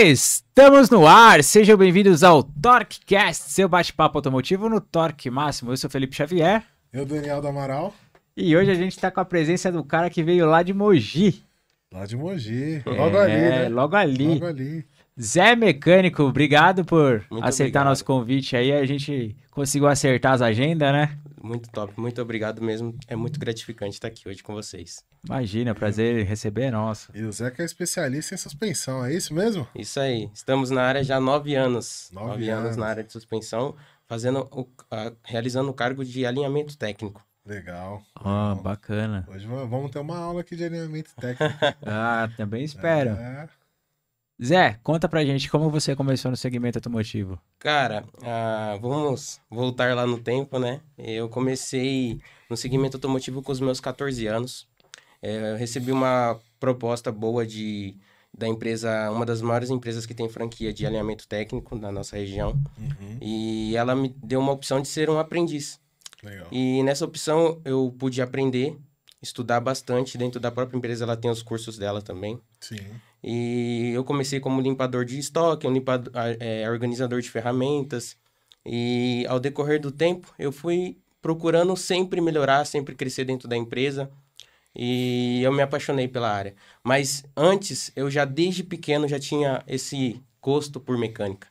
Estamos no ar, sejam bem-vindos ao TorqueCast, seu bate-papo automotivo no Torque Máximo. Eu sou Felipe Xavier. Eu, Daniel do Amaral. E hoje a gente está com a presença do cara que veio lá de Mogi. Lá de Mogi, logo é, ali, né? Logo ali. Logo ali. Zé Mecânico, obrigado por Muito aceitar obrigado. nosso convite aí. A gente conseguiu acertar as agendas, né? Muito top, muito obrigado mesmo. É muito gratificante estar aqui hoje com vocês. Imagina, prazer em receber é nosso. E o Zé que é especialista em suspensão, é isso mesmo? Isso aí. Estamos na área já há nove anos. Nove Nove, anos. anos. na área de suspensão, fazendo o, a- realizando o cargo de alinhamento técnico. Legal. Ó, Legal. bacana. Hoje va- vamos ter uma aula aqui de alinhamento técnico. Ah, também espero. É, Zé, conta pra gente como você começou no segmento automotivo. Cara, ah, vamos voltar lá no tempo, né? Eu comecei no segmento automotivo com os meus 14 anos. É, eu recebi uma proposta boa de da empresa, uma das maiores empresas que tem franquia de alinhamento técnico na nossa região. uhum, E ela me deu uma opção de ser um aprendiz. legal. E nessa opção eu pude aprender, estudar bastante. Dentro da própria empresa ela tem os cursos dela também. Sim. E eu comecei como limpador de estoque, um limpador, é, organizador de ferramentas. E ao decorrer do tempo eu fui procurando sempre melhorar, sempre crescer dentro da empresa. E eu me apaixonei pela área. Mas antes, eu já desde pequeno já tinha esse gosto por mecânica.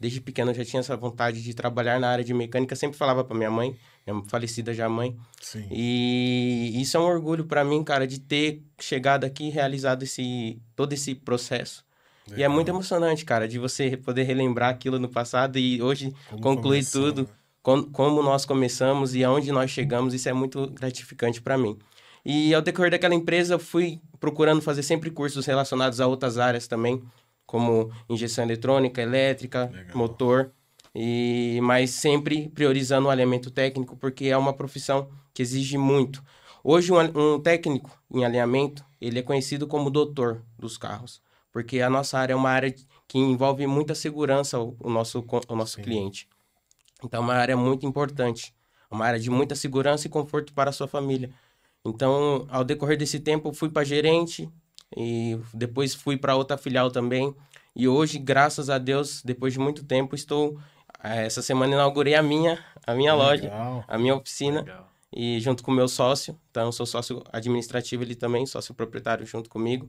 Desde pequeno eu já tinha essa vontade de trabalhar na área de mecânica. Sempre falava para minha mãe, minha falecida já mãe. Sim. E isso é um orgulho para mim, cara, de ter chegado aqui e realizado esse, todo esse processo. E é Legal. muito emocionante, cara, de você poder relembrar aquilo no passado e hoje Como concluir tudo, né? com- como nós começamos e aonde nós chegamos. Isso é muito gratificante para mim. E ao decorrer daquela empresa, eu fui procurando fazer sempre cursos relacionados a outras áreas também, como injeção eletrônica, elétrica, Legal. motor. E mas sempre priorizando o alinhamento técnico, porque é uma profissão que exige muito. Hoje um, um técnico em alinhamento, ele é conhecido como doutor dos carros, porque a nossa área é uma área que envolve muita segurança o, o nosso o nosso Sim. cliente. Então é uma área muito importante, uma área de muita segurança e conforto para a sua família. Então, ao decorrer desse tempo, fui para gerente e depois fui para outra filial também. E hoje, graças a Deus, depois de muito tempo, estou eh, essa semana inaugurei a minha a minha loja, Legal. a minha oficina e junto com o meu sócio. Então, sou sócio administrativo ele também, sócio proprietário junto comigo.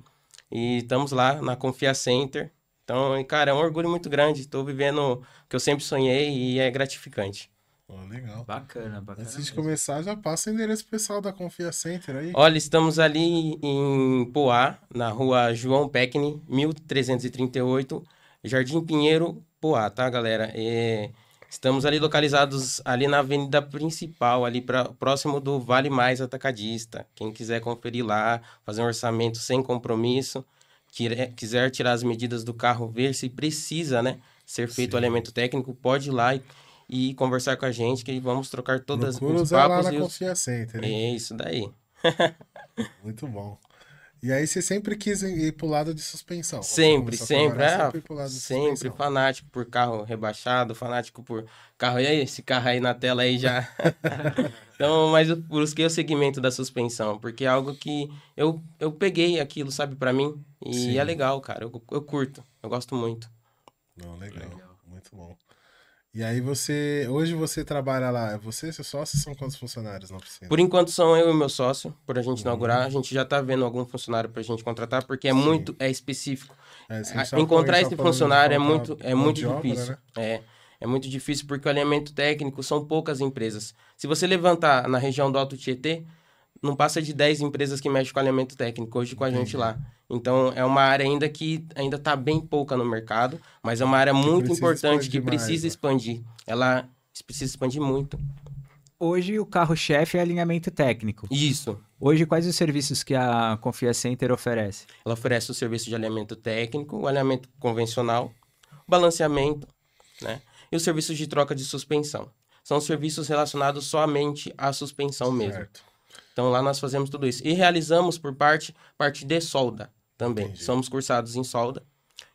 E estamos lá na Confia Center. Então, cara, é um orgulho muito grande. Estou vivendo o que eu sempre sonhei e é gratificante. Legal. Bacana, bacana. Antes de começar, já passa o endereço pessoal da Confia Center aí. Olha, estamos ali em Poá, na rua João Peckney, 1338, Jardim Pinheiro, Poá, tá, galera? É, estamos ali localizados ali na avenida principal, ali pra, próximo do Vale Mais Atacadista. Quem quiser conferir lá, fazer um orçamento sem compromisso, quire- quiser tirar as medidas do carro, ver se precisa, né, ser feito Sim. o elemento técnico, pode ir lá e, e conversar com a gente, que vamos trocar todas Procura os usar lá papos na e os... Confia Center, hein? É isso daí. Muito bom. E aí você sempre quis ir pro lado de suspensão. Sempre, sempre. É, sempre pro lado de sempre suspensão. fanático por carro rebaixado, fanático por carro. E aí, esse carro aí na tela aí já. então, mas eu busquei o segmento da suspensão, porque é algo que eu, eu peguei aquilo, sabe, pra mim. E Sim. é legal, cara. Eu, eu curto, eu gosto muito. Não, legal. Muito bom. E aí você, hoje você trabalha lá, é você e seu sócio são quantos funcionários na oficina? Por enquanto são eu e meu sócio, por a gente inaugurar. A gente já tá vendo algum funcionário pra gente contratar, porque é Uhum. Sim. muito, é específico. É, a encontrar esse funcionário é muito, é muito de obra, difícil. né? É, é muito difícil porque o alinhamento técnico são poucas empresas. Se você levantar na região do Alto Tietê, não passa de 10 empresas que mexem com alinhamento técnico hoje com a gente lá. Então é uma área ainda que ainda está bem pouca no mercado, mas é uma área muito importante que mais, precisa né? expandir. Ela precisa expandir muito. Hoje o carro-chefe é alinhamento técnico. Isso. Hoje, quais os serviços que a Confia Center oferece? Ela oferece o serviço de alinhamento técnico, o alinhamento convencional, o balanceamento, né? E os serviços de troca de suspensão. São serviços relacionados somente à suspensão mesmo. Então lá nós fazemos tudo isso. E realizamos por parte, parte de solda também. Entendi. Somos cursados em solda.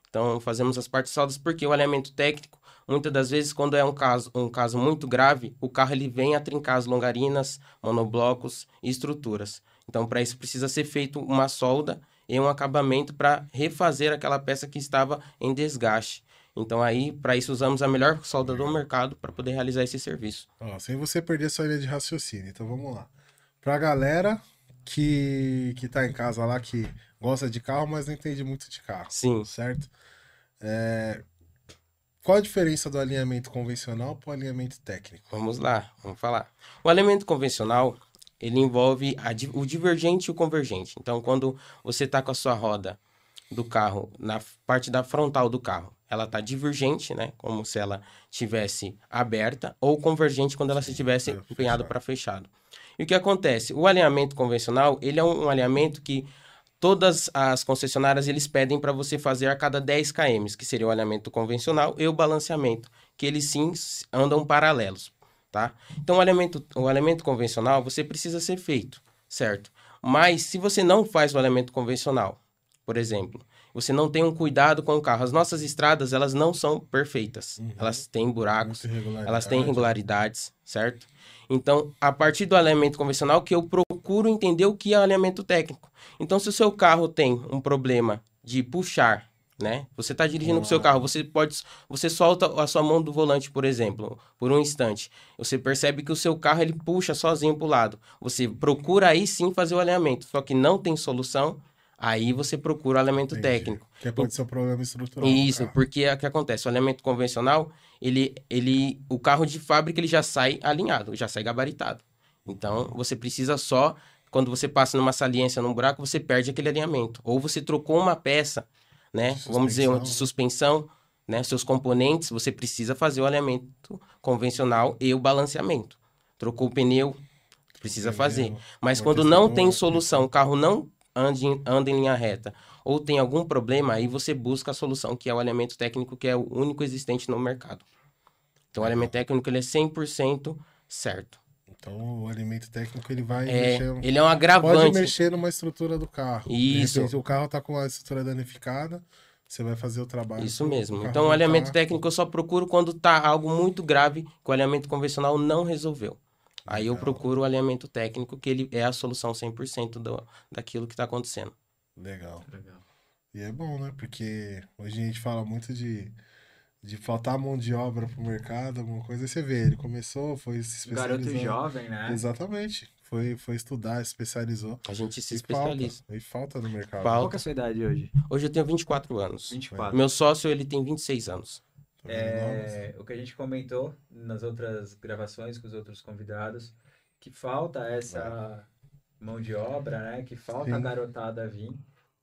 Então fazemos as partes de soldas porque o alinhamento técnico, muitas das vezes, quando é um caso, um caso muito grave, o carro ele vem a trincar as longarinas, monoblocos e estruturas. Então para isso precisa ser feito uma solda e um acabamento para refazer aquela peça que estava em desgaste. Então aí, para isso usamos a melhor solda do mercado para poder realizar esse serviço. Ó, sem você perder sua linha de raciocínio. Então vamos lá. Pra galera que, que tá em casa lá, que gosta de carro, mas não entende muito de carro. Sim. Certo? É, Qual a diferença do alinhamento convencional para o alinhamento técnico? Vamos lá, vamos falar. O alinhamento convencional, ele envolve a o divergente e o convergente. Então, quando você está com a sua roda do carro na parte da frontal do carro, ela está divergente, né? Como se ela tivesse aberta, ou convergente quando ela se tivesse empenhado para fechado. E o que acontece? O alinhamento convencional, ele é um, alinhamento que todas as concessionárias eles pedem para você fazer a cada 10 km, que seria o alinhamento convencional e o balanceamento, que eles sim andam paralelos, tá? Então o alinhamento, o alinhamento convencional você precisa ser feito, certo? Mas se você não faz o alinhamento convencional, por exemplo, você não tem um cuidado com o carro. As nossas estradas, elas não são perfeitas. Elas têm buracos, elas têm irregularidades, certo? Então, a partir do alinhamento convencional, que eu procuro entender o que é alinhamento técnico. Então, se o seu carro tem um problema de puxar, né? Você está dirigindo com o seu carro, você pode, você solta a sua mão do volante, por exemplo, por um instante. Você percebe que o seu carro ele puxa sozinho para o lado. Você procura aí sim fazer o alinhamento, só que não tem solução. Aí você procura o alinhamento Entendi. técnico. Que pode ser um problema estrutural. Isso, carro. porque é o que acontece. O alinhamento convencional, ele, ele, o carro de fábrica ele já sai alinhado, já sai gabaritado. Então, você precisa só, quando você passa numa saliência, num buraco, você perde aquele alinhamento. Ou você trocou uma peça, né? Vamos dizer, uma de suspensão. né? Seus componentes, você precisa fazer o alinhamento convencional e o balanceamento. Trocou o pneu, precisa fazer. Mas quando não tem solução, o carro não anda em, anda em linha reta, ou tem algum problema, aí você busca a solução, que é o alinhamento técnico, que é o único existente no mercado. Então, o alinhamento técnico ele é 100% certo. Então o alimento técnico ele vai É, mexer. ele é um Pode agravante. mexer numa estrutura do carro. Isso. Repente, o carro tá com a estrutura danificada, você vai fazer o trabalho. Isso mesmo. Então, o voltar. alinhamento técnico eu só procuro quando tá algo muito grave que o alinhamento convencional não resolveu. Aí eu procuro o alinhamento técnico, que ele é a solução 100% do, daquilo que está acontecendo. Legal. Legal. E é bom, né? Porque hoje a gente fala muito de, de faltar mão de obra pro mercado, alguma coisa. Aí você vê, ele começou, foi se Um Garoto especializando. jovem, né? Exatamente. Foi, foi estudar, especializou. A gente se E falta, especializa. e falta no mercado. Falta. Qual que é a sua idade hoje? Hoje eu tenho 24 anos. 24. Meu sócio, ele tem 26 anos. É, o que a gente comentou nas outras gravações com os outros convidados, que falta essa mão de obra, né? Que falta a Sim. garotada vir.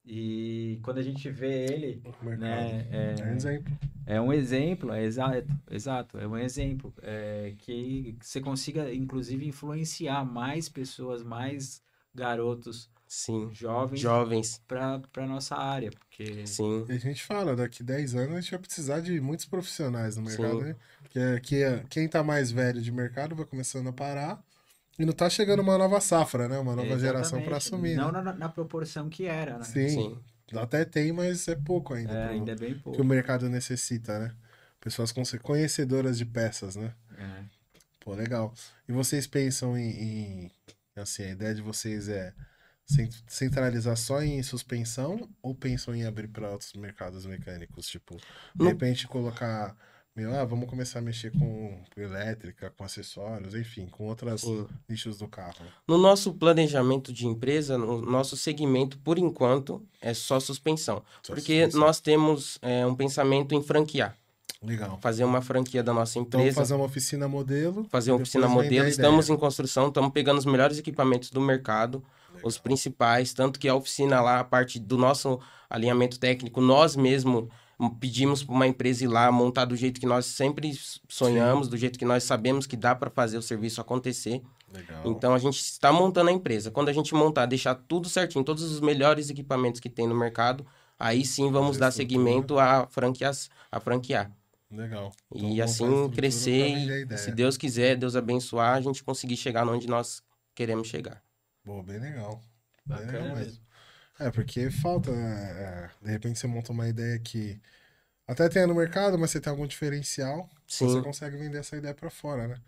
E quando a gente vê ele, né? É um É, exemplo. é um exemplo, é exato, exato, é um exemplo é, que você consiga, inclusive, influenciar mais pessoas, mais garotos Sim. jovens Jovens. para para nossa área, porque Sim. E a gente fala, daqui 10 anos a gente vai precisar de muitos profissionais no mercado, Sim. né? Que, é- que é- quem tá mais velho de mercado vai começando a parar. E não tá chegando uma nova safra, né? Uma nova geração para Exatamente. assumir. Não né? na, na proporção que era, né? Sim, Sim. Até tem, mas é pouco ainda. É, pro- ainda é bem que o pouco. mercado necessita, né? Pessoas conhecedoras de peças, né? É. Pô, legal. E vocês pensam em, em- assim, a ideia de vocês é centralizar só em suspensão ou pensam em abrir para outros mercados mecânicos? Tipo, de repente colocar, meu, ah, vamos começar a mexer com elétrica, com acessórios, enfim, com outros Sim. nichos do carro. No nosso planejamento de empresa, no nosso segmento, por enquanto, é só suspensão. Só porque suspensão. nós temos é, um pensamento em franquear. Legal. Fazer uma franquia da nossa Então, empresa. fazer uma oficina modelo. fazer uma oficina modelo. Estamos em construção, estamos pegando os melhores equipamentos do mercado, os principais, tanto que a oficina lá, a parte do nosso alinhamento técnico, nós mesmo pedimos para uma empresa ir lá montar do jeito que nós sempre sonhamos, do jeito que nós sabemos que dá para fazer o serviço acontecer. Legal. Então a gente está montando a empresa. Quando a gente montar, deixar tudo certinho, todos os melhores equipamentos que tem no mercado, aí sim vamos dar seguimento a franquias, a franquear. Legal. Então, E assim crescer, e, se Deus quiser, Deus abençoar, a gente conseguir chegar onde nós queremos chegar. Pô, bem legal. Bem Bacana legal mesmo. É, porque falta, né, é, de repente você monta uma ideia que até tem no mercado, mas você tem algum diferencial, Sim, você consegue vender essa ideia pra fora, né?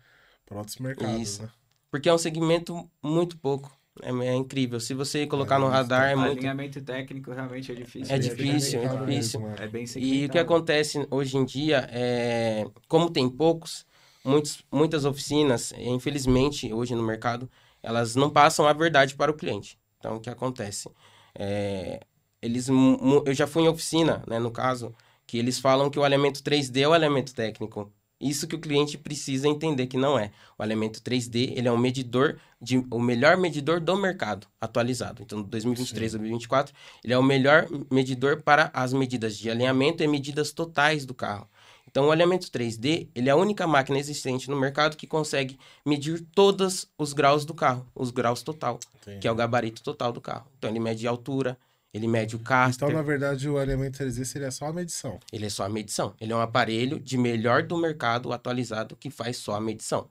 Pra outros mercados, Isso. né? porque é um segmento muito pouco. É, é incrível. Se você colocar no radar, é muito. Alinhamento técnico realmente é difícil. É né? difícil, é Mesmo, difícil. né? É bem E o que segmentado. acontece hoje em dia é, como tem poucos, muitos, muitas oficinas, infelizmente, hoje no mercado, elas não passam a verdade para o cliente. Então, o que acontece? É, eles, eu já fui em oficina, né, no caso, que eles falam que o elemento 3D é o elemento técnico. Isso que o cliente precisa entender que não é. O elemento 3D, ele é um medidor, de, o melhor medidor do mercado atualizado. Então, 2023, 2024, ele é o melhor medidor para as medidas de alinhamento e medidas totais do carro. Então, o elemento 3D, ele é a única máquina existente no mercado que consegue medir todos os graus do carro, os graus total, Entendi. que é o gabarito total do carro. Então, ele mede a altura, ele mede o caster, Então, na verdade, o elemento 3D seria só a medição. ele é só a medição. Ele é um aparelho de melhor do mercado atualizado que faz só a medição.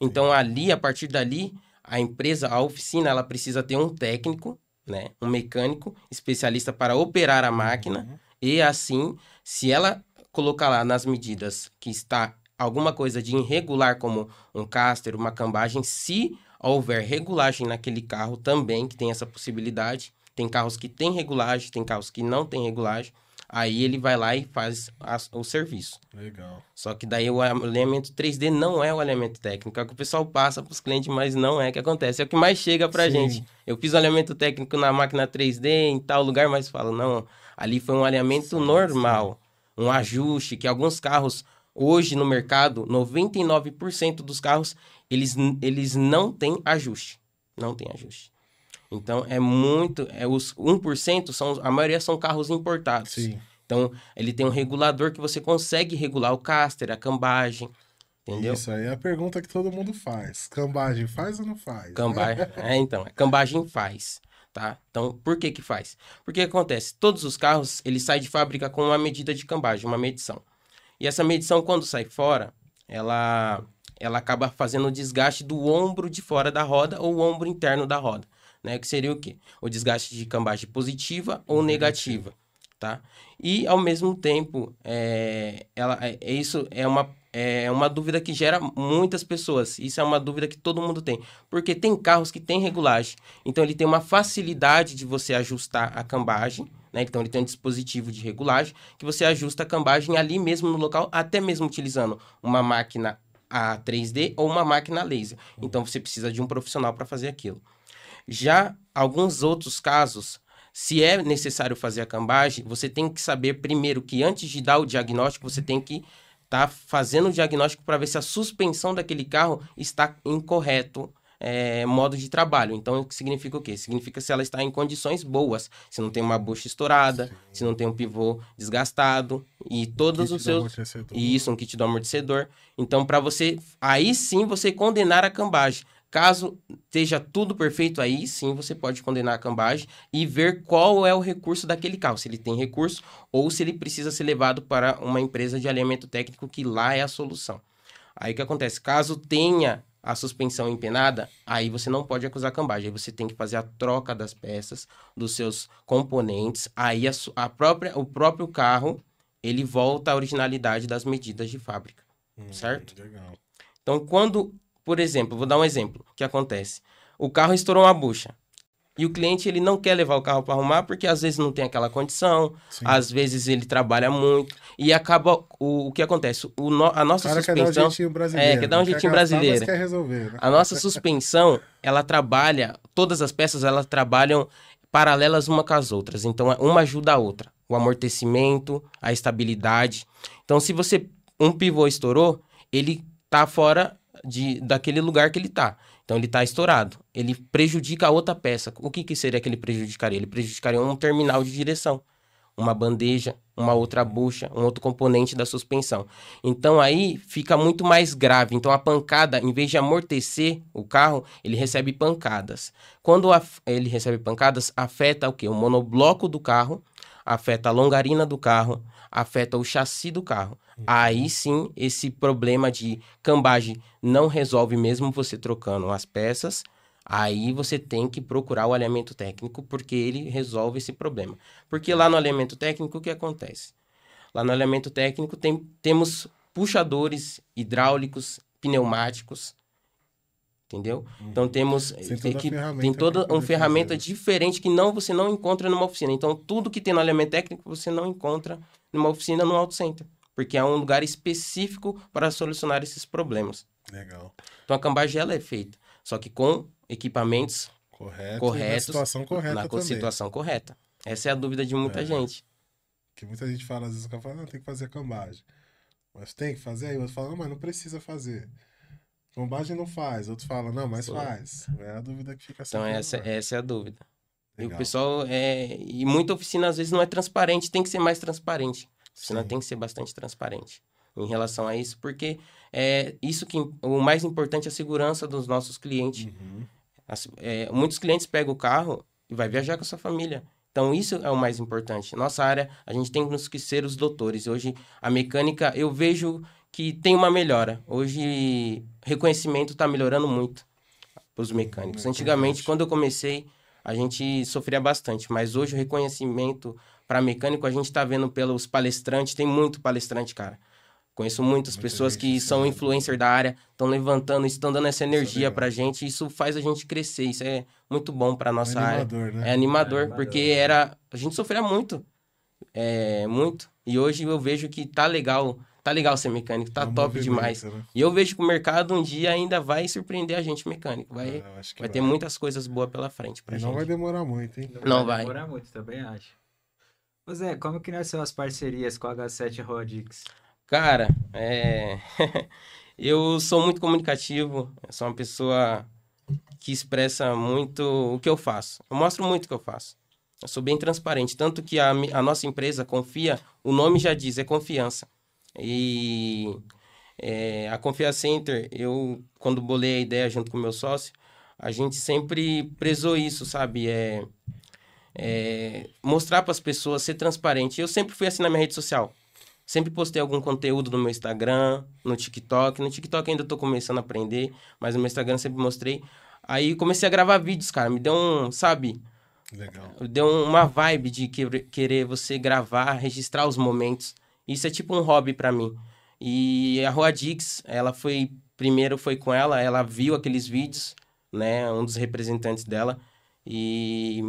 Então, ali, a partir dali, a empresa, a oficina, ela precisa ter um técnico, né, um mecânico especialista para operar a máquina Uhum. e assim, se ela colocar lá nas medidas que está alguma coisa de irregular, como um caster, uma cambagem, se houver regulagem naquele carro também, que tem essa possibilidade, tem carros que tem regulagem, tem carros que não tem regulagem, aí ele vai lá e faz as- o serviço. Legal. Só que daí o alinhamento 3D não é o alinhamento técnico, é o que o pessoal passa para os clientes, mas não é o que acontece, é o que mais chega para Sim. gente. Eu fiz o alinhamento técnico na máquina 3D em tal lugar, mas falo, não, ali foi um alinhamento Sim, normal, um ajuste, que alguns carros, hoje no mercado, 99% dos carros, eles, eles não têm ajuste. Não tem ajuste. Então, é muito... É, os 1% são... A maioria são carros importados. Sim. Então, ele tem um regulador que você consegue regular o caster, a cambagem, entendeu? Isso aí é a pergunta que todo mundo faz. Cambagem faz ou não faz? Cambagem. É, então, a cambagem faz, tá? Então, por que que faz? Porque acontece, todos os carros, eles saem de fábrica com uma medida de cambagem, uma medição. E essa medição, quando sai fora, ela, ela acaba fazendo o desgaste do ombro de fora da roda ou o ombro interno da roda, né? Que seria o quê? O desgaste de cambagem positiva ou negativa, tá? E, ao mesmo tempo, é, ela, é, é isso é uma, é uma dúvida que gera muitas pessoas. Isso é uma dúvida que todo mundo tem. Porque tem carros que têm regulagem. Então, ele tem uma facilidade de você ajustar a cambagem. Né? Então, ele tem um dispositivo de regulagem que você ajusta a cambagem ali mesmo no local, até mesmo utilizando uma máquina a 3D ou uma máquina laser. Então, você precisa de um profissional para fazer aquilo. Já alguns outros casos, se é necessário fazer a cambagem, você tem que saber primeiro que antes de dar o diagnóstico, você tem que estar fazendo o diagnóstico para ver se a suspensão daquele carro está em correto é, modo de trabalho. Então, o que significa o quê? Significa se ela está em condições boas, se não tem uma bucha estourada, se não tem um pivô desgastado e todos Kit os seus isso, um kit do amortecedor. Então, para você, aí sim você condenar a cambagem. Caso esteja tudo perfeito, aí sim você pode condenar a cambagem e ver qual é o recurso daquele carro, se ele tem recurso ou se ele precisa ser levado para uma empresa de alinhamento técnico, que lá é a solução. Aí o que acontece? Caso tenha a suspensão empenada, aí você não pode acusar cambagem. Aí você tem que fazer a troca das peças, dos seus componentes. Aí a, a própria, o próprio carro ele volta à originalidade das medidas de fábrica. Hum, certo? Legal. Então, quando, por exemplo, vou dar um exemplo, o que acontece? O carro estourou uma bucha. E o cliente ele não quer levar o carro para arrumar porque às vezes não tem aquela condição, Sim. às vezes ele trabalha muito e acaba o, o que acontece? O no- a nossa cara quer dar um suspensão jeitinho brasileiro. É, quer dar um jeitinho brasileiro. quer resolver, né? A nossa suspensão, ela trabalha, todas as peças elas trabalham paralelas uma com as outras. Então, uma ajuda a outra. O amortecimento, a estabilidade. Então, se você um pivô estourou, ele tá fora de, daquele lugar que ele tá. Então, ele tá estourado. Ele prejudica a outra peça. O que, que seria que ele prejudicaria? Ele prejudicaria um terminal de direção, uma bandeja, uma outra bucha, um outro componente da suspensão. Então aí fica muito mais grave. Então a pancada, em vez de amortecer o carro, ele recebe pancadas. Quando af- ele recebe pancadas, afeta o quê? O monobloco do carro, afeta a longarina do carro, afeta o chassi do carro. Aí sim, esse problema de cambagem não resolve mesmo você trocando as peças. Aí você tem que procurar o alinhamento técnico, porque ele resolve esse problema. Porque lá no alinhamento técnico, o que acontece? Lá no alinhamento técnico tem, temos puxadores hidráulicos, pneumáticos, Entendeu? Então temos Tem toda a equi- ferramenta tem toda uma ferramenta fazer. diferente que não você não encontra numa oficina. Então tudo que tem no alinhamento técnico você não encontra numa oficina no auto center, porque é um lugar específico para solucionar esses problemas. Legal. Então a cambagem ela é feita, só que com equipamentos Correto. Corretos, na situação correta na também. situação correta. Essa é a dúvida de muita É. gente. Que muita gente fala, às vezes, o cara fala, não, tem que fazer a cambagem. Mas tem que fazer? Aí outro fala, não, mas não precisa fazer. Cambagem não faz. Outro fala, não, mas Sim. faz. É a dúvida que fica Então sempre no essa, essa é a dúvida. E o Legal. pessoal é e muita oficina às vezes não é transparente, tem que ser mais transparente. A oficina Sim. tem que ser bastante transparente em relação a isso, porque é isso que o mais importante é a segurança dos nossos clientes. Uhum. As- é, muitos clientes pegam o carro e vai viajar com a sua família. Então, isso é o mais importante. Nossa área, a gente tem que ser os doutores. Hoje, a mecânica, eu vejo que tem uma melhora. Hoje, reconhecimento está melhorando muito para os mecânicos. Antigamente, quando eu comecei, a gente sofria bastante. Mas hoje, o reconhecimento para mecânico, a gente está vendo pelos palestrantes. Tem muito palestrante, cara. Conheço muitas Muita pessoas que são ensinando. influencers da área, estão levantando, estão dando essa energia legal. pra gente. Isso faz a gente crescer. Isso é muito bom pra nossa área. animador, né? É animador, É animador, porque era. A gente sofria muito. É, muito. E hoje eu vejo que tá legal. Tá legal ser mecânico, tá É top demais. né? E eu vejo que o mercado um dia ainda vai surpreender a gente mecânico. Vai, É, acho que vai ter muitas coisas boas pela frente pra E gente. não vai demorar muito, hein? Não vai. demorar muito, também acho. Ô Zé, como que nasceu as parcerias com a H7 Rodix? Cara, é... eu sou muito comunicativo, sou uma pessoa que expressa muito o que eu faço. Eu mostro muito o que eu faço. Eu sou bem transparente, tanto que a, a nossa empresa confia, o nome já diz, é confiança. E é, a Confia Center, eu, quando bolei a ideia junto com meu sócio, a gente sempre prezou isso, sabe? É, é, mostrar para as pessoas, ser transparente. Eu sempre fui assim na minha rede social. Sempre postei algum conteúdo no meu Instagram, no TikTok. No TikTok ainda tô começando a aprender, mas no meu Instagram sempre mostrei. Aí comecei a gravar vídeos, cara. Me deu um, sabe? Legal. Deu um- uma vibe de que- querer você gravar, registrar os momentos. Isso é tipo um hobby pra mim. E a Rua Dix, ela foi. Primeiro foi com ela, ela viu aqueles vídeos, né? Um dos representantes dela. E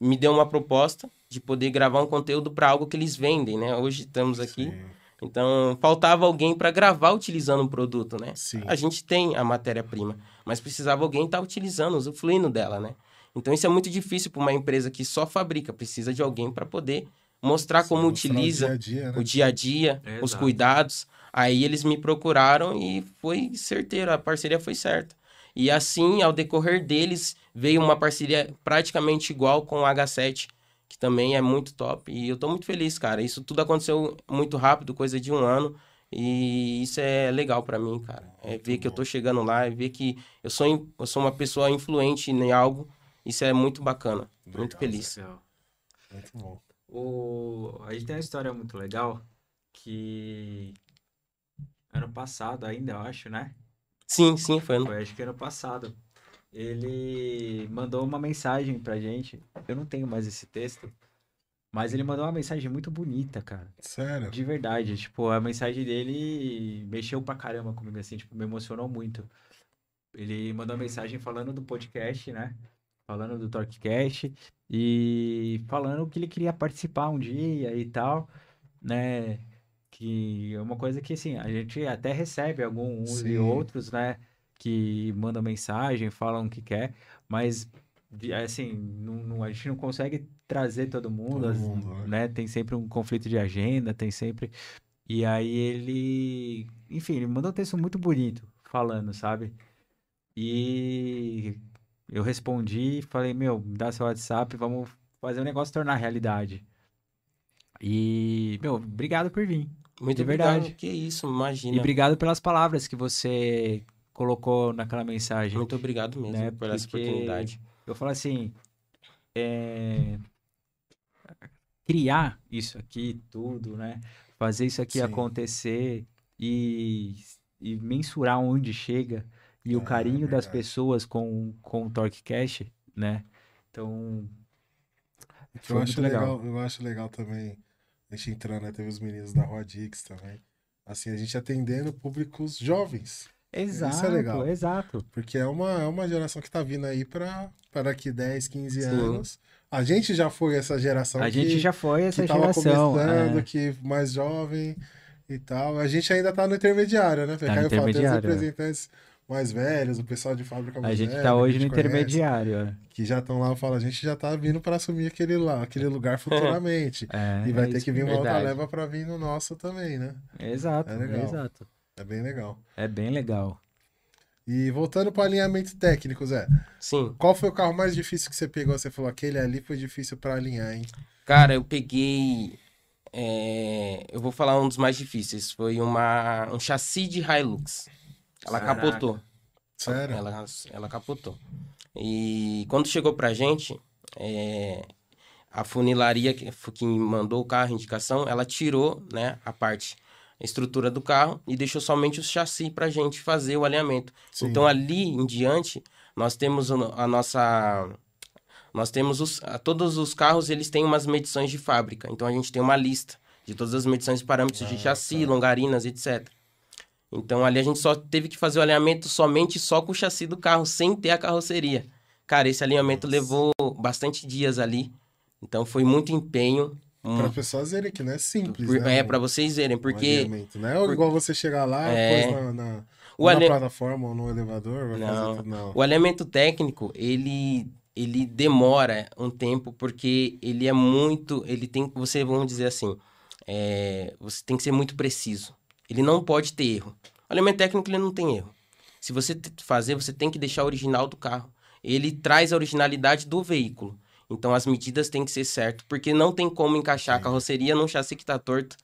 me deu uma proposta de poder gravar um conteúdo para algo que eles vendem, né? Hoje estamos aqui. Sim. Então, faltava alguém para gravar utilizando um produto, né? Sim. A gente tem a matéria-prima, mas precisava alguém estar utilizando, usufruindo dela, né? Então, isso é muito difícil para uma empresa que só fabrica, precisa de alguém para poder mostrar como Mostrar utiliza O dia a dia, né? o dia a dia, É, os exato. cuidados. Aí eles me procuraram e foi certeiro, a parceria foi certa. E assim, ao decorrer deles, veio uma parceria praticamente igual com o H7, que também é muito top. E eu tô muito feliz, cara. Isso tudo aconteceu muito rápido, coisa de um ano. E isso é legal pra mim, cara. É ver que eu tô chegando lá, é ver que eu sou, in- eu sou uma pessoa influente em algo. Isso é muito bacana. muito Legal, feliz. Legal. Muito bom. O... A gente tem uma história muito legal que ano passado ainda, eu acho, né? Sim, sim, foi. ano- Foi acho que ano passado. Ele mandou uma mensagem pra gente. Eu não tenho mais esse texto. Mas ele mandou uma mensagem muito bonita, cara. Sério? De verdade. Tipo, a mensagem dele mexeu pra caramba comigo, assim, tipo, me emocionou muito. Ele mandou uma mensagem falando do podcast, né? Falando do TorqueCast e falando que ele queria participar um dia e tal, né? Que é uma coisa que, assim, a gente até recebe alguns e outros, né? Que mandam mensagem, falam o que quer, mas, assim, não, não- a gente não consegue trazer todo mundo, Todo mundo, né? né? Tem sempre um conflito de agenda, tem sempre. E aí ele, enfim, ele mandou um texto muito bonito falando, sabe? E eu respondi, falei, meu, me dá seu WhatsApp, vamos fazer o negócio tornar realidade. E, meu, obrigado por vir. Muito obrigado. verdade. Que isso, E imagina. obrigado pelas palavras que você colocou naquela mensagem. Muito obrigado mesmo Né, por essa oportunidade. Eu falo assim, é, criar isso aqui tudo, né? Fazer isso aqui Sim. acontecer e, e mensurar onde chega e o É, carinho das pessoas com, com o TorqueCast, né? Então, O Foi eu muito acho legal. legal, eu acho legal também, a gente entrando, né? Teve os meninos da Rua Dix também. Assim, a gente atendendo públicos jovens. Exato, legal. exato. Porque é uma, é uma geração que tá vindo aí pra daqui 10, 15 Sim. anos. A gente já foi essa geração A que, gente já foi essa que geração. começando, é. que mais jovem e tal. A gente ainda tá no intermediário, né? Tá Caio fala, tem os é. representantes mais velhos, o pessoal de fábrica mais A gente velha, tá hoje no conhece, intermediário. é. Que já estão lá, fala, a gente já tá vindo para assumir aquele, lá, aquele lugar futuramente. É, e vai é ter que vir uma outra leva para vir no nosso também, né? Exato, É legal. exato. É bem legal. É bem legal. E voltando para alinhamento técnico, Zé. Sim. Qual foi o carro mais difícil que você pegou? Você falou, aquele ali foi difícil para alinhar, hein? Cara, eu peguei. é, Eu vou falar um dos mais difíceis. Foi uma... um chassi de Hilux. Ela Caraca. capotou. Sério? Ela, ela capotou. E quando chegou pra gente, é, a funilaria que, foi quem mandou o carro, a indicação, ela tirou né, a parte, a estrutura do carro e deixou somente o chassi pra gente fazer o alinhamento. Sim. Então ali em diante, nós temos a nossa. Nós temos os. Todos os carros eles têm umas medições de fábrica. Então a gente tem uma lista de todas as medições de parâmetros de Ah, chassi, tá. longarinas, etc. Então ali a gente só teve que fazer o alinhamento somente só com o chassi do carro, sem ter a carroceria. Cara, esse alinhamento Nossa. levou bastante dias ali. Então foi muito empenho. um- Para pessoas verem que não é simples, por- né? é, para vocês verem, porque alinhamento, Não é igual você chegar lá, É. pôs na, na, o, na ali- plataforma ou no elevador, Não. tudo. Não. o alinhamento técnico, ele, ele demora um tempo, porque ele é muito. Ele tem. Você, vamos dizer assim, é, você tem que ser muito preciso. Ele não pode ter erro. O alinhamento técnico ele não tem erro. Se você fazer, você tem que deixar o original do carro. Ele traz a originalidade do veículo. Então as medidas têm que ser certas, porque não tem como encaixar a Sim. carroceria num chassi que está torto.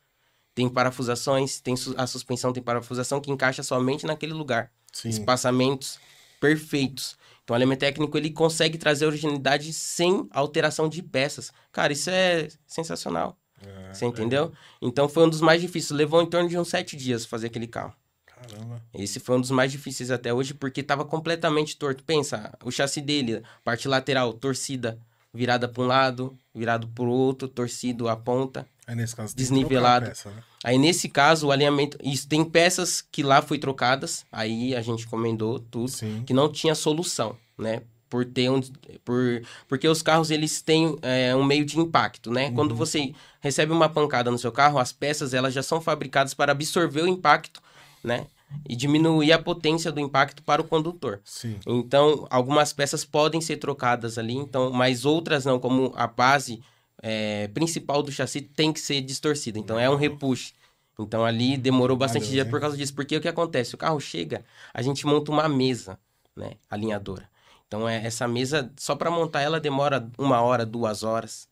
Tem parafusações, tem su- a suspensão tem parafusação que encaixa somente naquele lugar Sim. espaçamentos perfeitos. Então, o elemento técnico ele consegue trazer originalidade sem alteração de peças. Cara, isso é sensacional. É, Você entendeu? Então, foi um dos mais difíceis. Levou em torno de uns sete dias fazer aquele carro. Caramba. Esse foi um dos mais difíceis até hoje, porque estava completamente torto. Pensa, o chassi dele, parte lateral, torcida, virada para um lado, virado para o outro, torcido a ponta. Aí nesse caso Desnivelado. peça, né? Aí, nesse caso, o alinhamento... Isso, tem peças que lá foi trocadas, aí a gente encomendou tudo Sim. que não tinha solução, né? Por ter um, por, porque os carros eles têm é, um meio de impacto, né? Quando Uhum. você recebe uma pancada no seu carro, as peças elas já são fabricadas para absorver o impacto, né? E diminuir a potência do impacto para o condutor. Sim. Então, algumas peças podem ser trocadas ali, então, mas outras não, como a base é, principal do chassi tem que ser distorcida. Então, é um repuxe. Então, ali demorou bastante Valeu, dia hein? por causa disso. Porque o que acontece? O carro chega, a gente monta uma mesa, né? Alinhadora. Então, é, essa mesa, só para montar ela, demora uma hora, duas horas.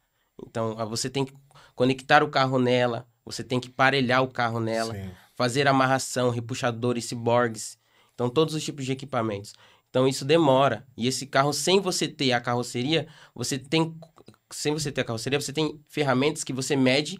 Então, você tem que conectar o carro nela, você tem que parelhar o carro nela Sim. fazer amarração, repuxadores, ciborgues. Então, todos os tipos de equipamentos. Então, isso demora. E esse carro, sem você ter a carroceria, você tem. Sem você ter a carroceria, você tem ferramentas que você mede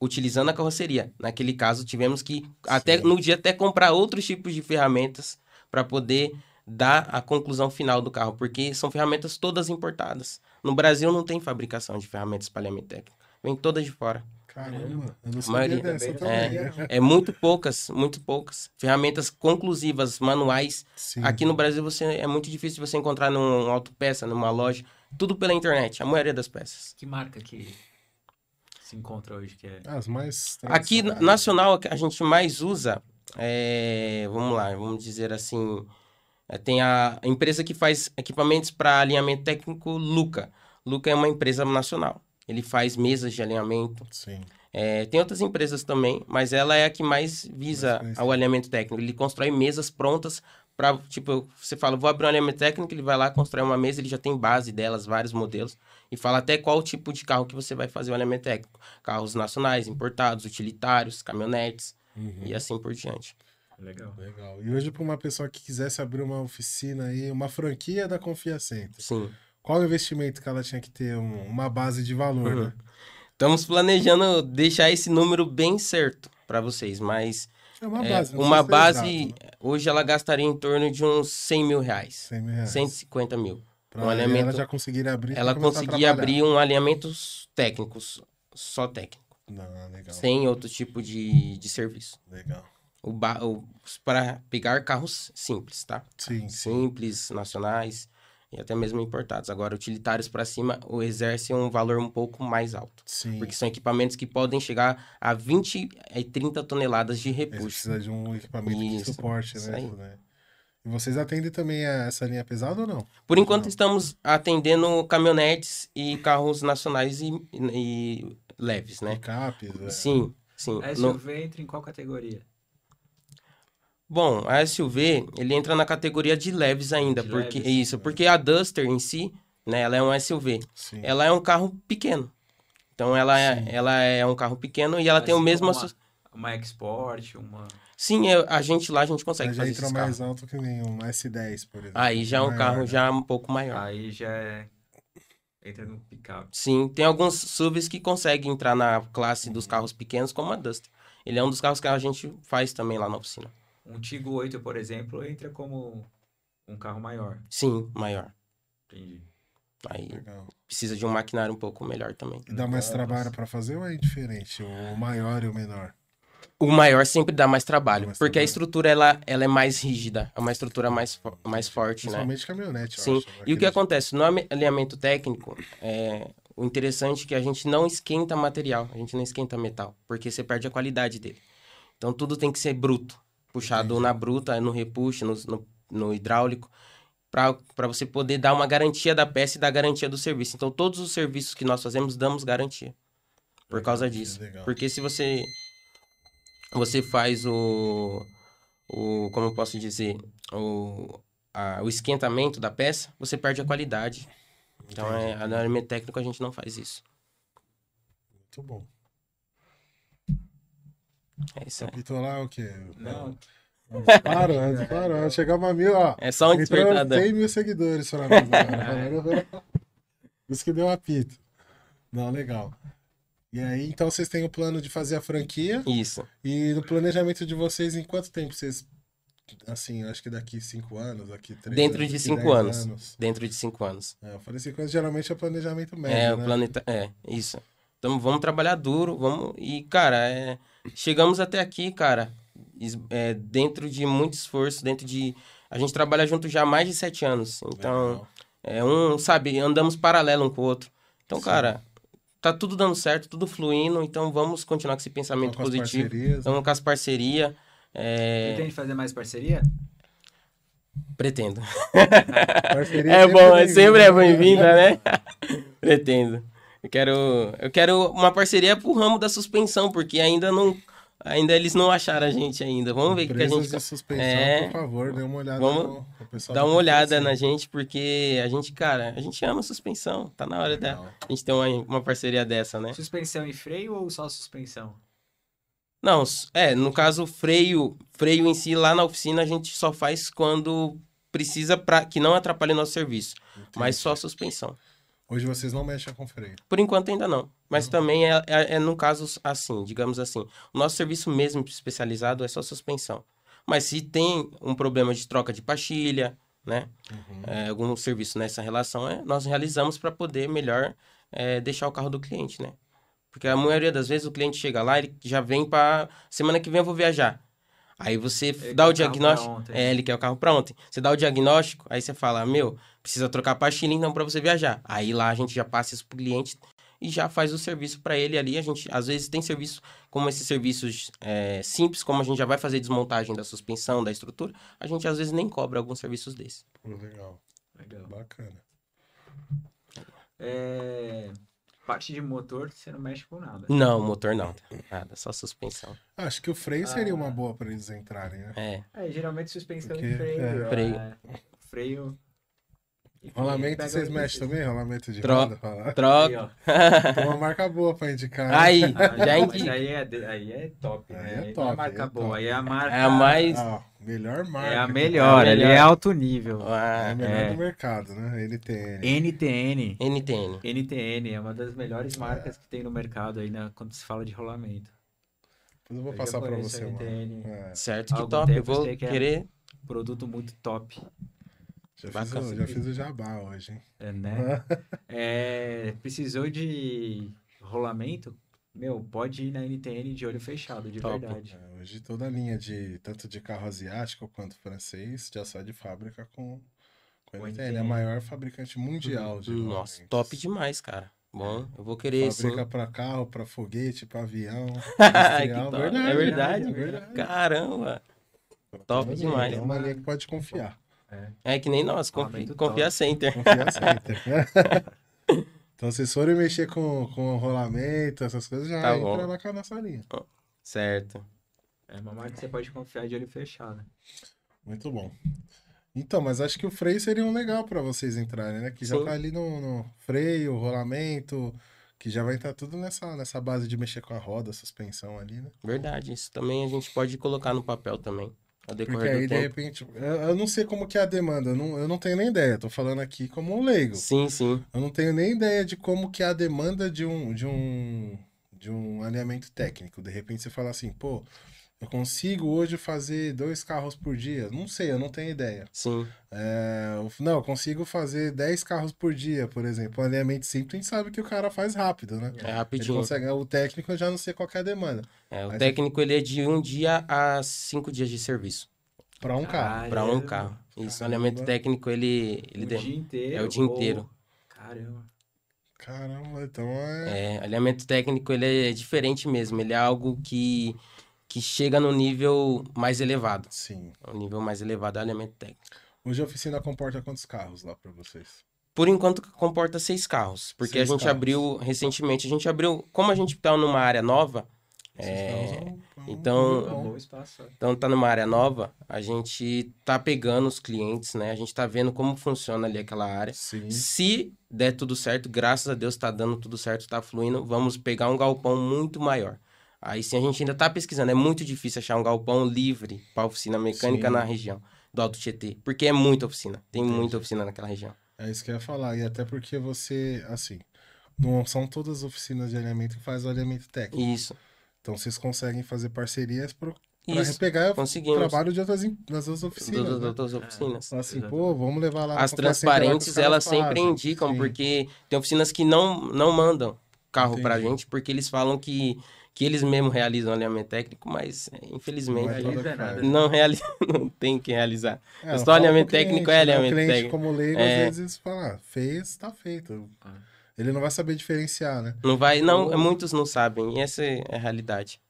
utilizando a carroceria. Naquele caso, tivemos que, até Sim. no dia, até comprar outros tipos de ferramentas para poder dar a conclusão final do carro, porque são ferramentas todas importadas. No Brasil não tem fabricação de ferramentas para alinhamento técnico. Vem todas de fora. Caramba. Eu não sabia maioria dessa né? É muito poucas, muito poucas. Ferramentas conclusivas, manuais. Sim. Aqui no Brasil você é muito difícil de você encontrar num autopeça, numa loja. Tudo pela internet, a maioria das peças. Que marca que se encontra hoje que é? As mais Aqui, nacional, a gente mais usa é... Vamos lá, vamos dizer assim... é, Tem a empresa que faz equipamentos para alinhamento técnico, Luca. Luca é uma empresa nacional. Ele faz mesas de alinhamento, Sim. É, tem outras empresas também, mas ela é a que mais visa Mais ao alinhamento técnico. Ele constrói mesas prontas para, tipo, você fala, vou abrir um alinhamento técnico, ele vai lá, constrói uma mesa, ele já tem base delas, vários modelos, e fala até qual tipo de carro que você vai fazer o alinhamento técnico. Carros nacionais, importados, utilitários, caminhonetes Uhum. e assim por diante. Legal. Legal. E hoje, para uma pessoa que quisesse abrir uma oficina aí, uma franquia da Confia Center, Sim. qual o investimento que ela tinha que ter? Um- uma base de valor, Uhum. né? Estamos planejando deixar esse número bem certo para vocês, mas É uma é, base. não uma base, exato, né? hoje ela gastaria em torno de uns 100 mil reais, 100 mil reais. 150 mil. Pra um ela alinhamento- já conseguir abrir. ela pra começar a conseguia trabalhar. abrir um alinhamentos técnicos, só técnico, Não, legal. sem outro tipo de, de serviço. Legal. O ba- o- para pegar carros simples, tá? Sim, sim. Simples, nacionais e até mesmo importados. Agora, utilitários para cima, o exerce um valor um pouco mais alto. Sim. Porque são equipamentos que podem chegar a 20 e 30 toneladas de repuxo. precisam de um equipamento de Isso, suporte, isso né? aí. né? E vocês atendem também a essa linha pesada ou não? Por enquanto, Não. estamos atendendo caminhonetes e carros nacionais e, e leves, né? Picapes, é. Sim, sim. A No- SUV entra em qual categoria? Bom, a SUV, ele entra na categoria de leves ainda, De porque leves, isso, porque a Duster em si, né, ela é um SUV. Sim. Ela é um carro pequeno. Então ela é, ela é um carro pequeno e ela tem o Assim mesmo Uma, uma Export, uma... Sim, eu- a gente lá a gente consegue Mas fazer entra mais carros. alto que nenhum S10, por exemplo. Aí já é um Maior, carro né? já um pouco maior. Aí já é... Entra no picape. Sim, tem alguns SUVs que conseguem entrar na classe dos carros pequenos, como a Duster. Ele é um dos carros que a gente faz também lá na oficina. Um Tigo 8, por exemplo, entra como um carro maior. Sim, maior. Entendi. Aí Legal. precisa de um maquinário um pouco melhor também. E dá mais trabalho pra fazer ou é diferente? O maior e o menor? O maior sempre dá mais trabalho, mais porque a trabalho. estrutura ela, ela é mais rígida, é uma estrutura mais, mais forte, né? Principalmente caminhonete, eu Sim. acho. E o que acontece? No ame- alinhamento técnico, é, o interessante é que a gente não esquenta material, a gente não esquenta metal, porque você perde a qualidade dele. Então tudo tem que ser bruto, puxado Entendi. na bruta, no repuxo, no, no, no hidráulico, para você poder dar uma garantia da peça e dar garantia do serviço. Então todos os serviços que nós fazemos damos garantia por causa disso. legal. Porque se você você faz o o como eu posso dizer, o a- o esquentamento da peça, você perde a qualidade. Então, Entendi. é, no alimento técnico a gente não faz isso. Muito bom. É isso aí. Apitou lá o quê? Não, Claro, claro. Chegamos a mil, ó. É só um despertador. 100 mil seguidores. Falando- Isso que deu um apito. Não, legal. E aí, então vocês têm o plano de fazer a franquia. Isso. E no planejamento de vocês, em quanto tempo vocês. Assim, acho que daqui cinco anos, daqui três Dentro anos, de cinco 10 anos. Dentro de cinco anos. É, eu falei cinco anos, geralmente é planejamento médio. é, né? o planeta. É, isso. Então vamos trabalhar duro, vamos. E, cara, é, chegamos até aqui, cara, é, dentro de muito esforço, dentro de. A gente trabalha junto já há mais de sete anos. Então, é um, sabe, andamos paralelo um com o outro. Então, Sim. cara, tá tudo dando certo, tudo fluindo, então vamos continuar com esse pensamento as positivo. né? Vamos com as parcerias. É, Pretende fazer mais parceria? pretendo. Parceria É bom, é bem-vinda, sempre é né? bem-vinda, né? Pretendo. Eu quero, eu quero uma parceria pro ramo da suspensão, porque ainda não, ainda eles não acharam a gente ainda. Vamos ver o que, a gente de suspensão, É. por favor, dê uma olhada Vamos no, no pessoal dá da uma olhada na gente, porque a gente, cara, a gente ama suspensão. Tá na hora da Legal. a gente ter uma, uma parceria dessa, né? Suspensão e freio ou só suspensão? Não, é, no caso, freio, freio em si, lá na oficina a gente só faz quando precisa para que não atrapalhe o nosso serviço, mas Entendi. só suspensão. Hoje vocês não mexem com freio. Por enquanto ainda não. Mas também é, é, é no caso assim, digamos assim. O nosso serviço mesmo especializado é só suspensão. Mas se tem um problema de troca de pastilha, né? Uhum. é, algum serviço nessa relação, é, nós realizamos para poder melhor é, deixar o carro do cliente, né? Porque a maioria das vezes o cliente chega lá, ele já vem para semana que vem eu vou viajar. Aí você Ele dá o diagnóstico. É, ele quer o carro para ontem. Você dá o diagnóstico, aí você fala: Meu, precisa trocar a pastilha então para você viajar. Aí lá a gente já passa isso pro cliente e já faz o serviço para ele ali. A gente, às vezes, tem serviço como esses serviços é, simples, como a gente já vai fazer desmontagem da suspensão, da estrutura, a gente às vezes nem cobra alguns serviços desses. Legal, Legal. bacana. É... Parte de motor, você não mexe com nada. Não, motor não. Nada, só suspensão. Acho que o freio seria Ah. uma boa pra eles entrarem, né? É. É, geralmente suspensão Porque, e freio. é. Freio. é, freio. Rolamento vocês mexem também? Rolamento de Tro- roda? Troca. Tem uma marca boa pra indicar. né? Aí, Ah, já indica. aí é, aí é top, Aí é não top, é marca aí é boa, top. aí é a marca. É a mais. Ah, melhor marca. É a melhor, É a ali é alto nível. tem. É a Ah, melhor É. do mercado, né? NTN. NTN. NTN. NTN é uma das melhores marcas que tem no mercado aí, né, quando se fala de rolamento. Depois eu vou Eu passar pra você, a mano. NTN. É, Certo que algum top. Eu vou é- querer. Produto muito top, já, fiz Bacana. o, já fiz o jabá hoje, hein? é, né? É, precisou de rolamento, meu, pode ir na NTN de olho fechado, de Top. verdade. É, hoje toda a linha de tanto de carro asiático quanto francês já sai de fábrica com, com NTN, a NTN. maior fabricante mundial de Nossa, rolamentos. top demais, cara. Bom, eu vou querer sim. Fabrica pra carro, pra foguete, pra avião. Industrial. verdade, é verdade. é verdade. Caramba. Top Tem demais. Tem uma linha que pode confiar. É que nem nós, confi Rolamento confia top. Center. Confia sempre. então, se forem mexer com, com rolamento, essas coisas, já Tá entra bom. lá com a nossa linha. Certo. É uma marca que você pode confiar de olho fechado. Muito bom. Então, mas acho que o freio seria um legal pra vocês entrarem, né? Que já Sim. tá ali no, no freio, rolamento, que já vai estar tudo nessa, nessa base de mexer com a roda, suspensão ali, né? Verdade. Isso também a gente pode colocar no papel também. Ao Porque decorrer aí, do de repente, eu, eu não sei como que é a demanda, eu não, eu não tenho nem ideia, tô falando aqui como um leigo. Sim, sim. Eu não tenho nem ideia de como que é a demanda de um, de um, de um alinhamento técnico. De repente você fala assim, pô, eu consigo hoje fazer dois carros por dia. Não sei, eu não tenho ideia. Sim. É, eu- não, eu consigo fazer 10 carros por dia, por exemplo. O alinhamento simples a gente sabe que o cara faz rápido, né? É Ele rapidinho. consegue, o técnico eu já não sei qual que é a demanda. É, o você- técnico ele é de um dia a cinco dias de serviço. Para um carro. Para um carro. Isso, o Caramba. alinhamento técnico ele, ele o dia inteiro. é o dia ou- inteiro. Caramba. Caramba, então é. É, alinhamento técnico ele é diferente mesmo. Ele é algo que, que chega no nível mais elevado. Sim. O nível mais elevado é o alinhamento técnico. Hoje a oficina comporta quantos carros lá para vocês? Por enquanto comporta seis carros, porque Seis a gente carros. abriu recentemente, a gente abriu, como a gente tá numa área nova, É, então- É então tá numa área nova, a gente tá pegando os clientes, né? A gente tá vendo como funciona ali aquela área. Sim. Se der tudo certo, graças a Deus tá dando tudo certo, tá fluindo, vamos pegar um galpão muito maior. Aí sim a gente ainda tá pesquisando, é muito difícil achar um galpão livre para oficina mecânica Sim. na região do Alto Tietê, porque é muita oficina, tem Entendi. muita oficina naquela região. É isso que eu ia falar. E até porque você, assim, não são todas as oficinas de alinhamento que fazem o alinhamento técnico. Isso, Então vocês conseguem fazer parcerias para isso, repegar o trabalho de outras, das outras oficinas. das né? outras oficinas. Fala assim, Exatamente. pô, vamos levar lá As pra transparentes, elas sempre fazem. indicam, Sim. porque tem oficinas que não, não mandam carro pra Entendi. gente, porque eles falam que, que eles mesmos realizam alinhamento técnico, mas é, infelizmente Não é Realiza nada. faz. não realiza, não tem que realizar. É, Só alinhamento pro técnico cliente, é né? alinhamento O cliente, técnico. como leigo, É. às vezes fala, ah, fez, tá feito. Ele não vai saber diferenciar, né? Não vai, não, Ou- muitos não sabem, e essa é a realidade.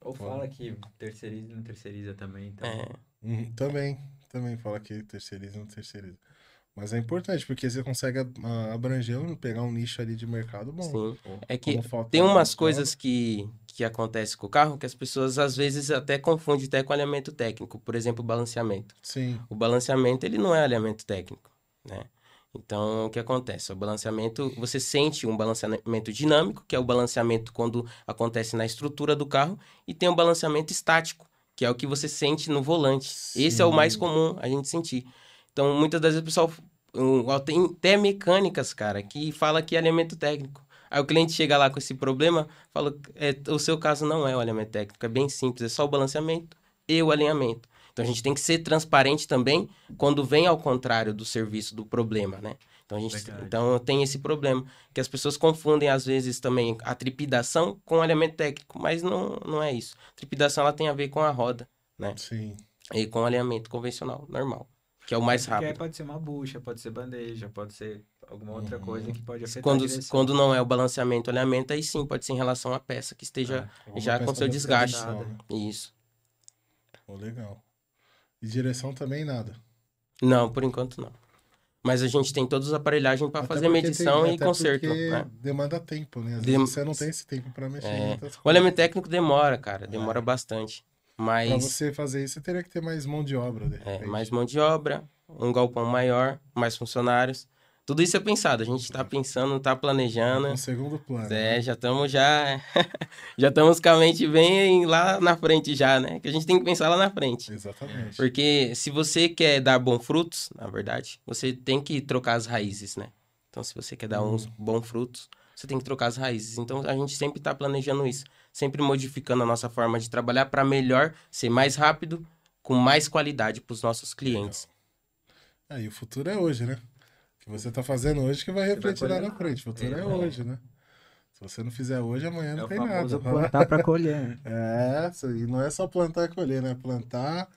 Ou fala que terceiriza e não terceiriza também. Então... É, Uhum, também, também fala que terceiriza, não terceiriza. Mas é importante, porque você consegue abranger, um- pegar um nicho ali de mercado bom. sim. É que tem umas mão coisas que, que acontecem com o carro que as pessoas às vezes até confundem até com alinhamento técnico, por exemplo, o balanceamento. Sim, O balanceamento, ele não é alinhamento técnico, né? Então, o que acontece? O balanceamento, você sente um balanceamento dinâmico, que é o balanceamento quando acontece na estrutura do carro, e tem o balanceamento estático, que é o que você sente no volante. Esse é o mais Sim. comum a gente sentir. Então, muitas das vezes o pessoal... Tem até mecânicas, cara, que fala que é alinhamento técnico. Aí o cliente chega lá com esse problema, fala, é, o seu caso não é o alinhamento técnico, é bem simples, é só o balanceamento e o alinhamento. Então a gente tem que ser transparente também quando vem ao contrário do serviço do problema, né? Então a gente Verdade. então tem esse problema que as pessoas confundem às vezes também a trepidação com o alinhamento técnico, mas não, não é isso. A trepidação ela tem a ver com a roda sim. e com o alinhamento convencional, normal, que é o mais Porque aí rápido. pode ser uma bucha, pode ser bandeja, pode ser alguma outra Uhum. coisa que pode afetar Quando, quando não é o balanceamento, o alinhamento, aí sim pode ser em relação à peça que esteja Alguma já com seu desgaste. né? isso. Pô, legal. E direção também nada. Não, por enquanto não. Mas a gente tem todas as aparelhagens para fazer medição tem- e conserto. né? demanda tempo, né? Às Dem- vezes você não tem esse tempo pra mexer É. O coisas. alinhamento técnico demora, cara. Demora É. bastante. Pra Mas você fazer isso, você teria que ter mais mão de obra, de é, mais mão de obra, um galpão maior, mais funcionários. Tudo isso é pensado. A gente tá pensando, tá planejando. Um segundo plano. É, já estamos já. já estamos com a mente bem lá na frente já, né? Que a gente tem que pensar lá na frente. Exatamente. Porque se você quer dar bons frutos, na verdade, você tem que trocar as raízes, né? Então, se você quer dar Hum. uns bons frutos, você tem que trocar as raízes. Então, a gente sempre está planejando isso, sempre modificando a nossa forma de trabalhar para melhor, ser mais rápido, com mais qualidade para os nossos clientes. Aí o futuro é hoje, né? O que você tá fazendo hoje que vai refletir lá colher na frente. O futuro é É. hoje, né? Se você não fizer hoje, amanhã É não tem nada. plantar pra colher. né? É, isso aí não é só plantar e colher, né? Plantar,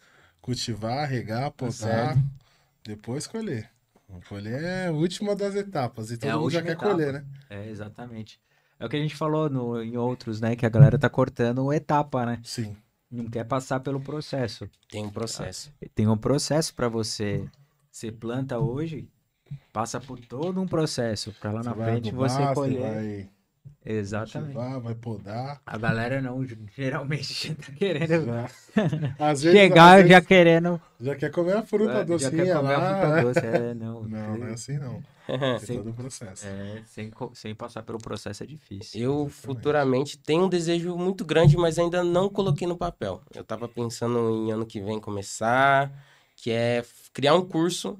cultivar, regar, podar, certo. depois colher. Colher é a última das etapas e todo É a mundo já quer colher, etapa. né? É, exatamente. É o que a gente falou no, em outros, né? Que a galera tá cortando etapa, né? Sim. Não quer passar pelo processo. Tem um processo. Tem um processo pra você. Você planta hoje, passa por todo um processo pra lá na vai frente você colher. vai Exatamente. cultivar, vai podar. A galera não, geralmente já tá querendo Já. Às vezes, chegar às já vezes querendo. já quer comer a fruta já docinha quer comer lá. a fruta doce. É, não. Não, não é assim não. Tem Sem- todo o processo. É, sem, sem passar pelo processo é difícil. Eu Exatamente. futuramente tenho um desejo muito grande, mas ainda não coloquei no papel. Eu tava pensando em ano que vem começar, que é criar um curso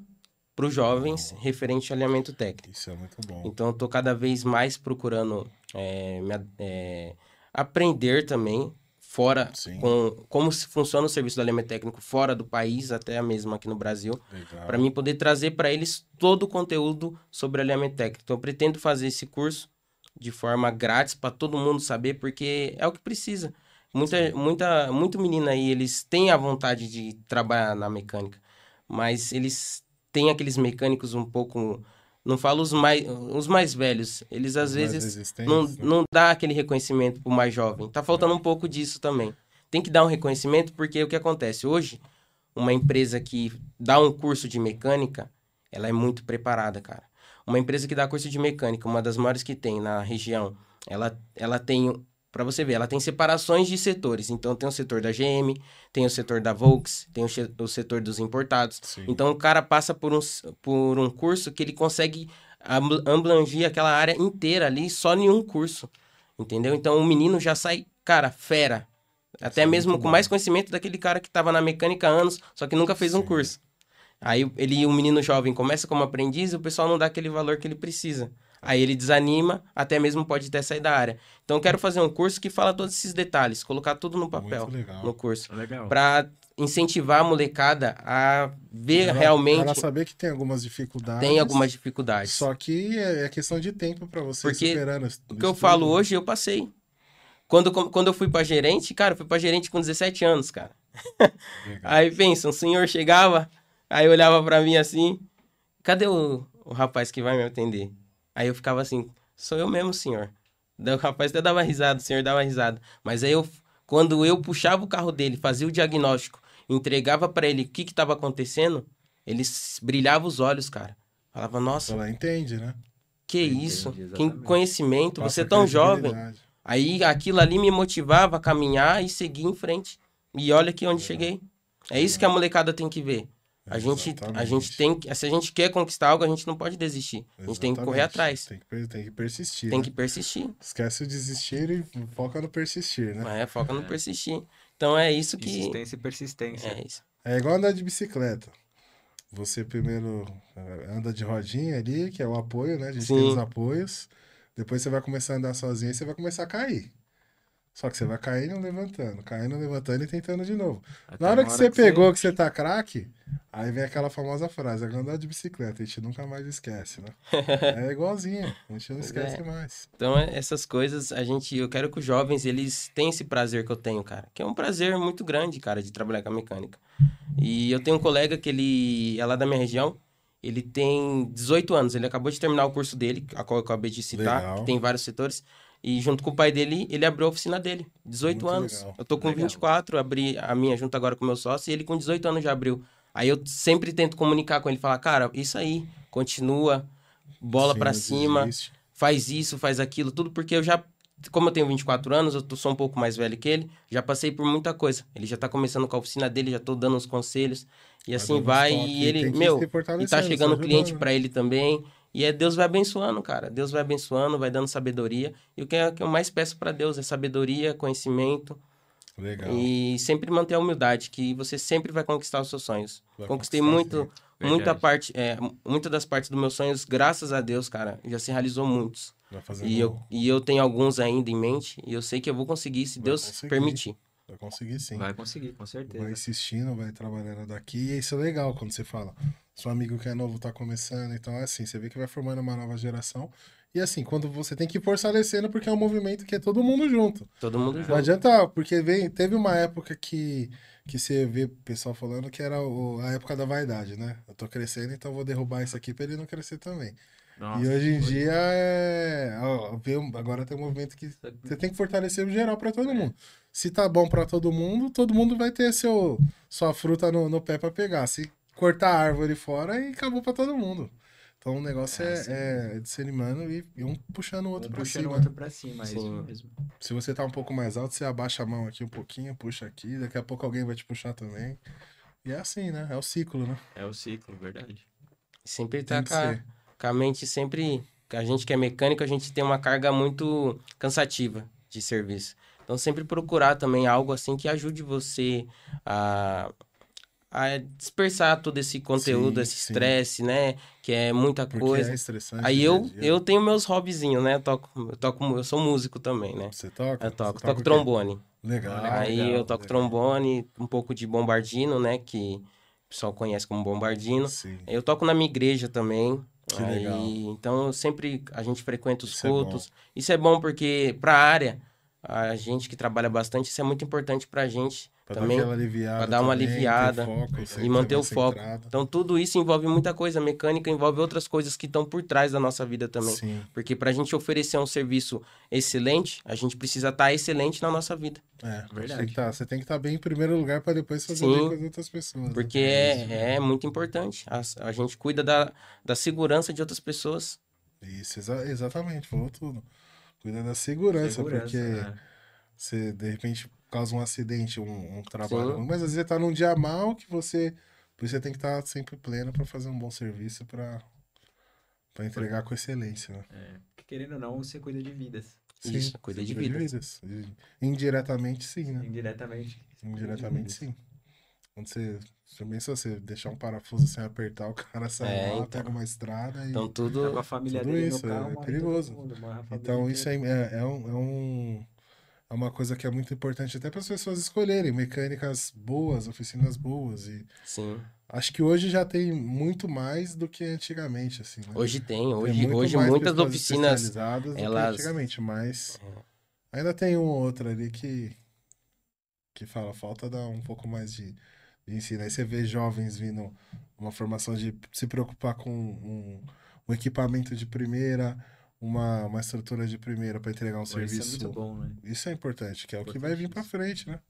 para os jovens referente ao alinhamento técnico. Isso é muito bom. Então eu tô cada vez mais procurando é, me é, aprender também fora Sim. com como se funciona o serviço do alinhamento técnico fora do país, até mesmo aqui no Brasil para mim poder trazer para eles todo o conteúdo sobre alinhamento técnico. Então, eu pretendo fazer esse curso de forma grátis para todo mundo saber, porque é o que precisa. Muita, muita, muito menina aí, eles têm a vontade de trabalhar na mecânica, mas eles têm aqueles mecânicos um pouco, não falo os mais, os mais velhos, eles às mais vezes não, né? não dá aquele reconhecimento pro mais jovem. Tá faltando um pouco disso também. Tem que dar um reconhecimento porque o que acontece hoje, uma empresa que dá um curso de mecânica, ela é muito preparada, cara. Uma empresa que dá curso de mecânica, uma das maiores que tem na região, ela, ela tem, para você ver, ela tem separações de setores. Então tem o setor da GM, tem o setor da Volks, tem o, setor dos importados. Sim. Então o cara passa por um, por um curso que ele consegue abl- abranger aquela área inteira ali só em um curso. Entendeu? Então o menino já sai, cara, fera. Até é mesmo com bom. mais conhecimento daquele cara que estava na mecânica há anos, só que nunca fez um Sim. curso. Aí ele, um menino jovem começa como aprendiz e o pessoal não dá aquele valor que ele precisa. Aí ele desanima, até mesmo pode até sair da área. Então eu quero fazer um curso que fala todos esses detalhes, colocar tudo no papel Muito legal. no curso, Legal. para incentivar a molecada a ver Ela- realmente Ela saber que tem algumas dificuldades. tem algumas dificuldades. Só que é é questão de tempo pra você Porque superando. O que eu tudo, falo hoje, eu passei. Quando, quando eu fui pra gerente, cara, eu fui pra gerente com 17 anos, cara. Legal. Aí pensa, um senhor chegava, aí olhava pra mim assim, cadê o, o rapaz que vai me atender? Aí eu ficava assim, sou eu mesmo, senhor. Daí o rapaz até dava risada, o senhor dava risada. Mas aí eu, quando eu puxava o carro dele, fazia o diagnóstico, entregava pra ele o que que tava acontecendo, ele brilhava os olhos, cara. Falava, nossa, Ela entende, né? que isso? Que exatamente. conhecimento, Passa você é tão jovem. Aí aquilo ali me motivava a caminhar e seguir em frente. E olha aqui onde cheguei. É isso que a molecada tem que ver. A gente, a Exatamente. gente tem que, se a gente quer conquistar algo, a gente não pode desistir. A gente tem que correr Exatamente. atrás. Tem que, tem que persistir. Tem né? que persistir. Esquece o desistir e foca no persistir, né? É, foca no persistir. Então é isso que. Insistência e persistência. É isso. É igual andar de bicicleta. Você primeiro eh, anda de rodinha ali, que é o apoio, né? A gente tem Sim. os apoios. Depois você vai começar a andar sozinho e você vai começar a cair. Só que você vai caindo, levantando, caindo, levantando e tentando de novo. Até Na hora que você pegou que você tá craque, aí vem aquela famosa frase, andar de bicicleta, a gente nunca mais esquece, né? É igualzinho, a gente não esquece É. mais. Então, é- essas coisas, a gente, eu quero que os jovens, eles tenham esse prazer que eu tenho, cara. Que é um prazer muito grande, cara, de trabalhar com a mecânica. E eu tenho um colega que ele é lá da minha região, ele tem 18 anos, ele acabou de terminar o curso dele, a qual eu acabei de citar, Legal. que tem vários setores. E junto com o pai dele, ele abriu a oficina dele, 18 Muito anos. legal. Eu tô com Legal. 24, abri a minha junto agora com o meu sócio, e ele com 18 anos já abriu. Aí eu sempre tento comunicar com ele, falar, cara, isso aí, continua, bola não cima, desiste. faz isso, faz aquilo, tudo porque eu já, como eu tenho 24 anos, eu sou um pouco mais velho que ele, já passei por muita coisa. Ele já tá começando com a oficina dele, já tô dando uns conselhos, e assim dando uns vai, e ele, meu, e tá chegando cliente né? pra ele também, e é Deus vai abençoando, cara, Deus vai abençoando, vai dando sabedoria, e o que, é, que eu mais peço pra Deus é sabedoria, conhecimento, Legal. e sempre manter a humildade, que você sempre vai conquistar os seus sonhos. Vai Conquistei muito, muita parte, é, muita das partes dos meus sonhos, graças a Deus, cara, já se realizou muitos. E eu, e eu tenho alguns ainda em mente, e eu sei que eu vou conseguir, se Vai Deus conseguir. permitir. vai conseguir sim. Vai conseguir, com certeza. Vai insistindo, vai trabalhando daqui. E isso é legal quando você fala. Seu amigo que é novo tá começando, então é assim, você vê que vai formando uma nova geração E assim, quando você tem que ir fortalecendo, porque é um movimento que é todo mundo junto. Todo mundo Não junto. adianta, porque vem, teve uma época que, que você vê o pessoal falando que era o- a época da vaidade, né? Eu tô crescendo, então vou derrubar isso aqui pra ele não crescer também. Nossa, e hoje em foi. dia é. ó, agora tem um movimento que você tem que fortalecer o geral pra todo mundo. Se tá bom pra todo mundo, todo mundo vai ter seu, sua fruta no, no pé pra pegar. Se cortar a árvore fora, e acabou pra todo mundo. Então o negócio É, é, assim é desanimando e, e um puxando o outro Um pra puxando o cima. outro pra cima, é isso mesmo. Se você tá um pouco mais alto, você abaixa a mão aqui um pouquinho, puxa aqui, daqui a pouco alguém vai te puxar também. E é assim, né? É o ciclo, né? É o ciclo, verdade. Sempre tá com a, com a mente sempre. A gente que é mecânico, a gente tem uma carga muito cansativa de serviço. Então, sempre procurar também algo assim que ajude você a, a dispersar todo esse conteúdo, Sim, esse estresse, né? Que é muita Porque coisa. é estressante. Aí eu, eu tenho meus hobbyzinhos, né? Eu toco, eu toco, eu sou músico também, né? Você toca? Eu toco, toco trombone. Legal. Aí legal, eu toco legal. trombone, um pouco de bombardino, né? Que o pessoal conhece como bombardino. Sim. Eu toco na minha igreja também. Que Aí, legal. Então, sempre a gente frequenta os Isso é cultos. isso é bom porque para a área, a gente que trabalha bastante, isso é muito importante pra gente Pra também. dar aquela aliviada. pra dar uma também, aliviada foco, e manter tá o foco. Então, tudo isso envolve muita coisa. A mecânica envolve outras coisas que estão por trás da nossa vida também. Sim, Porque pra gente oferecer um serviço excelente, a gente precisa estar excelente na nossa vida. é. Verdade. Você tem que tá, você tem que estar bem em primeiro lugar pra depois fazer Sim. bem com as outras pessoas. né? Porque é, é muito importante. A, a gente cuida da, da segurança de outras pessoas. Isso, exa- exatamente, falou tudo. Cuida da segurança, Segurança, porque né? você, de repente, causa um acidente, um, um trabalho Sim. mas às vezes você tá num dia mal que você. Por isso você tem que estar sempre pleno pra fazer um bom serviço, pra pra entregar com excelência, né? É, porque querendo ou não, você cuida de vidas. Isso, cuida de vidas. vidas. Indiretamente, sim, né? Indiretamente. Indiretamente, sim. Quando você. Você pensa você deixar um parafuso sem apertar, o cara sai É, lá, então. pega uma estrada e. Então Tá tudo. com a família tudo dele isso, no carro, é perigoso. mundo, Então, isso inteira. é, é, é um, é um- é uma coisa que é muito importante até para as pessoas escolherem mecânicas boas, oficinas boas. E Sim. acho que hoje já tem muito mais do que antigamente, assim, né? Hoje tem. Tem Hoje, muito hoje mais muitas oficinas. especializadas do elas- que antigamente, mas ainda tem um ou outro ali que que fala falta dar um pouco mais de, de ensino. Aí você vê jovens vindo uma formação de se preocupar com um, um equipamento de primeira, uma, uma estrutura de primeira para entregar um Pô, Isso é serviço. muito bom, né? Isso é importante, que é o que vai vir para frente, né?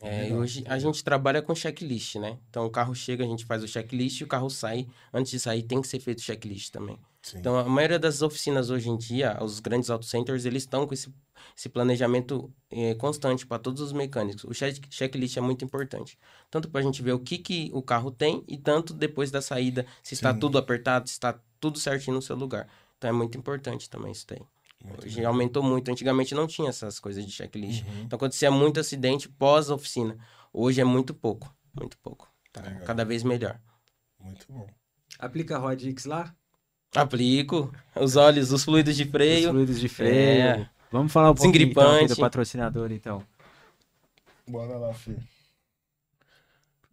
É, e Legal. hoje a gente trabalha com checklist, né? Então o carro chega, a gente faz o checklist e o carro sai. Antes de sair, tem que ser feito o checklist também. Sim. Então, a maioria das oficinas hoje em dia, os grandes auto centers, eles estão com esse, esse planejamento eh, constante para todos os mecânicos. O check, checklist é muito importante. Tanto para a gente ver o que, que o carro tem e tanto depois da saída, se está Sim. tudo apertado, se está tudo certinho no seu lugar. Então, é muito importante também isso daí. Muito Hoje bem. aumentou muito. Antigamente não tinha essas coisas de checklist. Uhum. Então, acontecia muito acidente pós-oficina. Hoje é muito pouco. Muito pouco. Tá Legal. cada vez melhor. Muito bom. Aplica a Rod X lá. Aplico os óleos, os fluidos de Os freio. fluidos de freio. É. Vamos falar um pouquinho então, do patrocinador, então. Bora lá, filho.